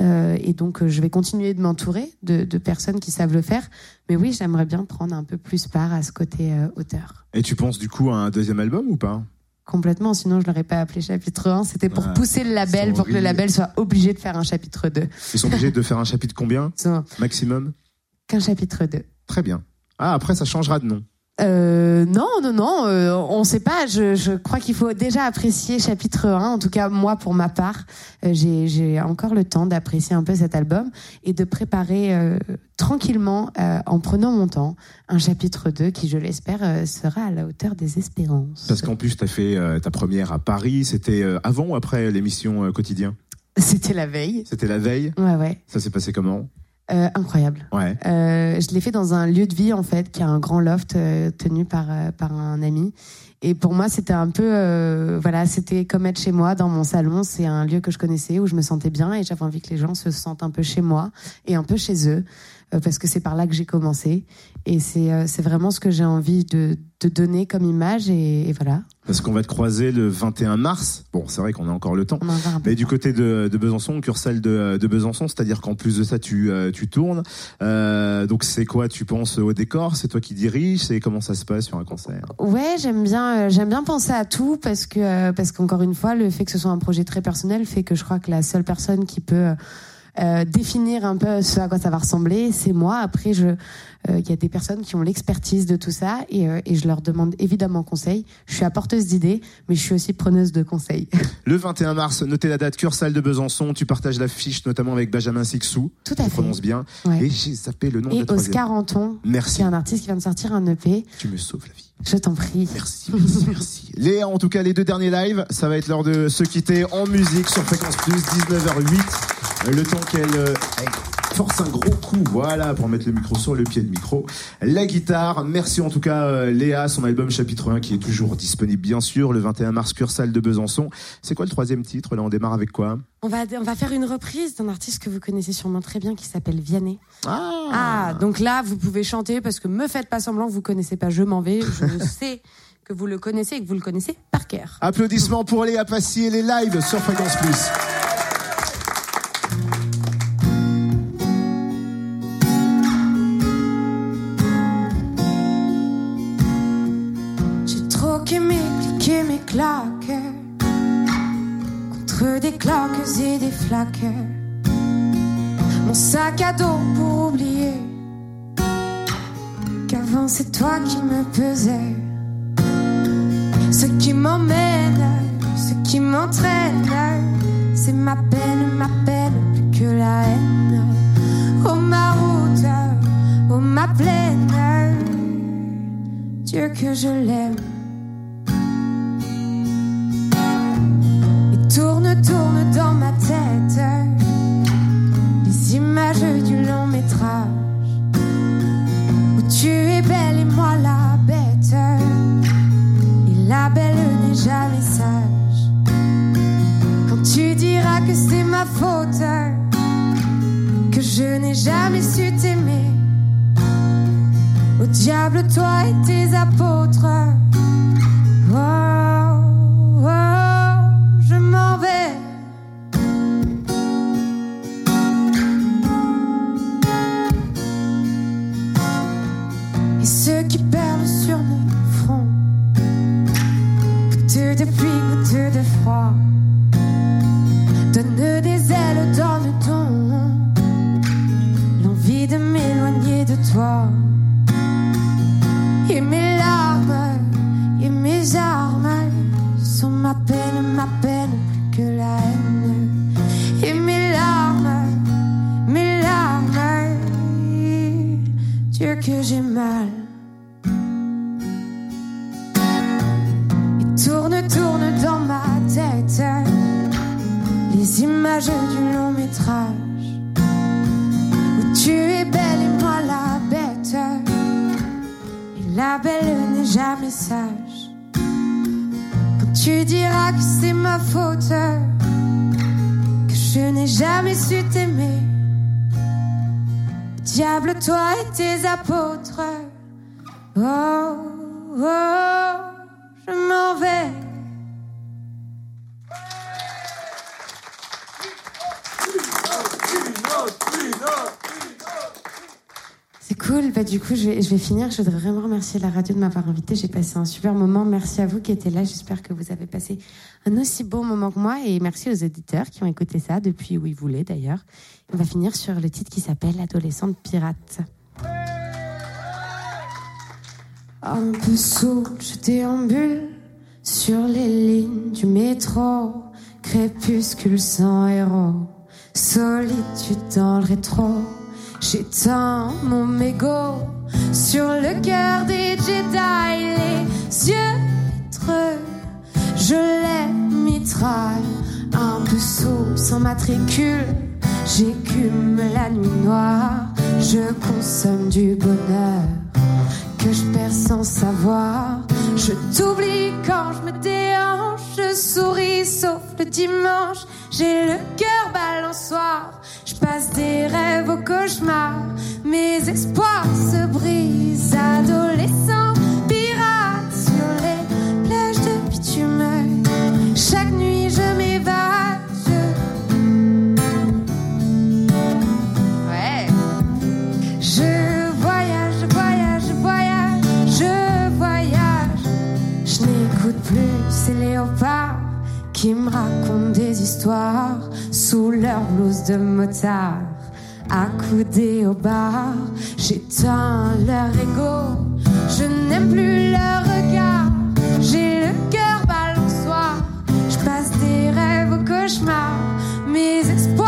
[SPEAKER 3] Euh, et donc, euh, je vais continuer de m'entourer de, de personnes qui savent le faire. Mais oui, j'aimerais bien prendre un peu plus part à ce côté euh, auteur.
[SPEAKER 2] Et tu penses du coup à un deuxième album ou pas?
[SPEAKER 3] Complètement, sinon je l'aurais pas appelé chapitre 1. C'était pour pousser le label, pour que le label soit obligé de faire un chapitre 2.
[SPEAKER 2] Ils sont obligés de faire un chapitre combien Maximum
[SPEAKER 3] Qu'un chapitre 2.
[SPEAKER 2] Très bien. Ah, après, ça changera de nom.
[SPEAKER 3] Euh, non, non, non, euh, on sait pas. Je, je crois qu'il faut déjà apprécier chapitre 1. En tout cas, moi, pour ma part, euh, j'ai encore le temps d'apprécier un peu cet album et de préparer euh, tranquillement, euh, en prenant mon temps, un chapitre 2 qui, je l'espère, euh, sera à la hauteur des espérances.
[SPEAKER 2] Parce qu'en plus, tu as fait euh, ta première à Paris. C'était euh, avant ou après l'émission euh, Quotidien?
[SPEAKER 3] C'était la veille.
[SPEAKER 2] C'était la veille?
[SPEAKER 3] Ouais, ouais.
[SPEAKER 2] Ça s'est passé comment?
[SPEAKER 3] Euh, incroyable.
[SPEAKER 2] Ouais.
[SPEAKER 3] Euh, je l'ai fait dans un lieu de vie en fait, qui a un grand loft euh, tenu par euh, par un ami. Et pour moi, c'était un peu, euh, voilà, c'était comme être chez moi dans mon salon. C'est un lieu que je connaissais où je me sentais bien et j'avais envie que les gens se sentent un peu chez moi et un peu chez eux, parce que c'est par là que j'ai commencé. Et c'est euh, c'est vraiment ce que j'ai envie de de donner comme image et, et voilà.
[SPEAKER 2] Parce qu'on va te croiser le 21 mars. Bon, c'est vrai qu'on a encore le temps. Mais du côté de, de Besançon, Cursal de, de Besançon, c'est-à-dire qu'en plus de ça, tu, euh, tu tournes. Euh, donc c'est quoi Tu penses au décor? C'est toi qui diriges? C'est comment ça se passe sur un concert?
[SPEAKER 3] Ouais, j'aime bien, euh, j'aime bien penser à tout parce que euh, parce qu'encore une fois, le fait que ce soit un projet très personnel fait que je crois que la seule personne qui peut euh, euh, définir un peu ce à quoi ça va ressembler, c'est moi. Après, je, euh, il y a des personnes qui ont l'expertise de tout ça et, euh, et je leur demande évidemment conseil. Je suis apporteuse d'idées, mais je suis aussi preneuse de conseils.
[SPEAKER 2] Le 21 mars, notez la date, Cursal de Besançon. Tu partages l'affiche notamment avec Benjamin Sixou.
[SPEAKER 3] Tout à fait.
[SPEAKER 2] prononce bien.
[SPEAKER 3] Ouais.
[SPEAKER 2] Et j'ai zappé le nom de
[SPEAKER 3] Et
[SPEAKER 2] la troisième.
[SPEAKER 3] Oscar Anton, qui
[SPEAKER 2] Merci.
[SPEAKER 3] est un artiste qui vient de sortir un EP.
[SPEAKER 2] Tu me sauves la vie.
[SPEAKER 3] Je t'en prie.
[SPEAKER 2] Merci, merci, merci. Léa, en tout cas, les deux derniers lives, ça va être l'heure de se quitter en musique sur Fréquence Plus, 19h08. Euh, Le temps qu'elle euh, force un gros coup, voilà, pour mettre le micro sur le pied de micro. La guitare, merci en tout cas euh, Léa, son album chapitre 1 qui est toujours disponible bien sûr, le 21 mars, Cursal de Besançon. C'est quoi le troisième titre Là, on démarre avec quoi?
[SPEAKER 3] On va, on va faire une reprise d'un artiste que vous connaissez sûrement très bien qui s'appelle Vianney.
[SPEAKER 2] Ah,
[SPEAKER 3] Ah, donc là, vous pouvez chanter parce que me faites pas semblant que vous connaissez pas Je m'en vais. Je sais que vous le connaissez et que vous le connaissez par cœur.
[SPEAKER 2] Applaudissements pour Léa Passy et les lives sur Fréquence Plus.
[SPEAKER 3] Mes claques contre des claques et des flaques. Mon sac à dos pour oublier qu'avant c'est toi qui me pesais. Ce qui m'emmène, ce qui m'entraîne, c'est ma peine, ma peine plus que la haine. Oh ma route, oh ma plaine. Dieu que je l'aime. Jamais sage. Quand tu diras que c'est ma faute, que je n'ai jamais su t'aimer. Au diable, toi et tes apôtres. Dieu que j'ai mal. Et tourne, tourne dans ma tête les images du long métrage où tu es belle et moi la bête. Et la belle n'est jamais sage. Quand tu diras que c'est ma faute, que je n'ai jamais su t'aimer. Diable, toi et tes apôtres. Oh, oh, je m'en vais. Cool. Bah, du coup, je vais, finir. Je voudrais vraiment remercier la radio de m'avoir invité. J'ai passé un super moment. Merci à vous qui étiez là. J'espère que vous avez passé un aussi beau moment que moi. Et merci aux auditeurs qui ont écouté ça depuis où ils voulaient d'ailleurs. On va finir sur le titre qui s'appelle Adolescente pirate. Un peu sous, je déambule sur les lignes du métro. Crépuscule sans héros, solitude dans le rétro. J'éteins mon mégot sur le cœur des Jedi, les yeux vitreux. Je les mitraille, un peu sans matricule. J'écume la nuit noire, je consomme du bonheur que je perds sans savoir. Je t'oublie quand je me déhanche, je souris sauf le dimanche. J'ai le cœur balançoire, passe des rêves au cauchemar. Mes espoirs se brisent, adolescent, pirate sur les plages de bitume. Chaque nuit je m'évade. Ouais. Je voyage, je voyage, je voyage, je voyage. Je n'écoute plus ces léopards qui me racontent des histoires sous leur blouse de motard. Accoudés au bar, j'éteins leur ego. Je n'aime plus leur regard. J'ai le cœur balançoire. Je passe des rêves au cauchemar. Mes espoirs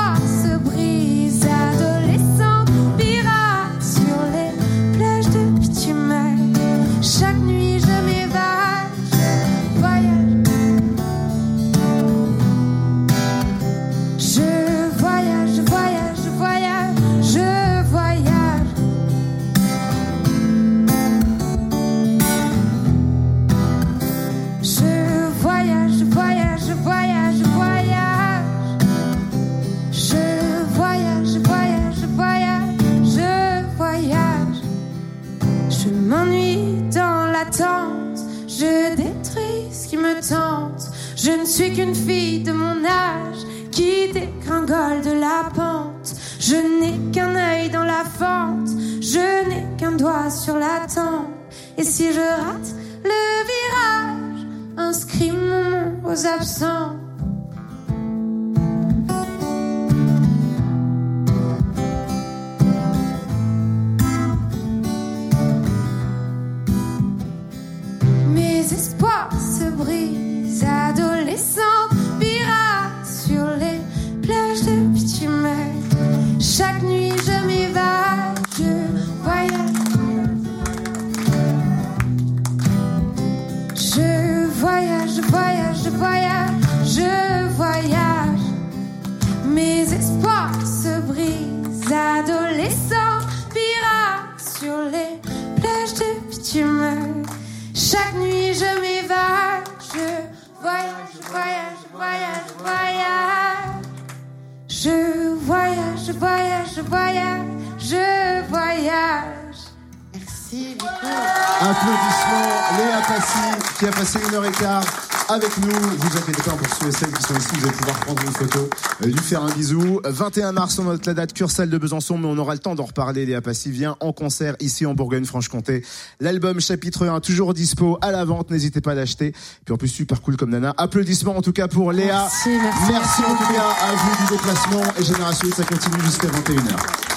[SPEAKER 3] suis qu'une fille de mon âge qui dégringole de la pente. Je n'ai qu'un œil dans la fente, je n'ai qu'un doigt sur la tempe. Et si je rate le virage, inscris mon nom aux absents. Mes espoirs se brisent, adolescent pirate je voyage, je voyage. Merci beaucoup.
[SPEAKER 2] Applaudissements, Léa Passy, qui a passé une heure et quart avec nous. Vous inquiétez pas, pour ceux et celles qui sont ici, vous allez pouvoir prendre une photo, euh, lui faire un bisou. 21 mars, on note la date Cursal de Besançon, mais on aura le temps d'en reparler. Léa Passy vient en concert ici en Bourgogne-Franche-Comté. L'album chapitre 1, toujours dispo à la vente, n'hésitez pas à l'acheter. Puis en plus, super cool comme Nana. Applaudissements en tout cas pour Léa.
[SPEAKER 3] Merci, merci, merci
[SPEAKER 2] en tout cas à vous du déplacement et Génération, ça continue jusqu'à 21h.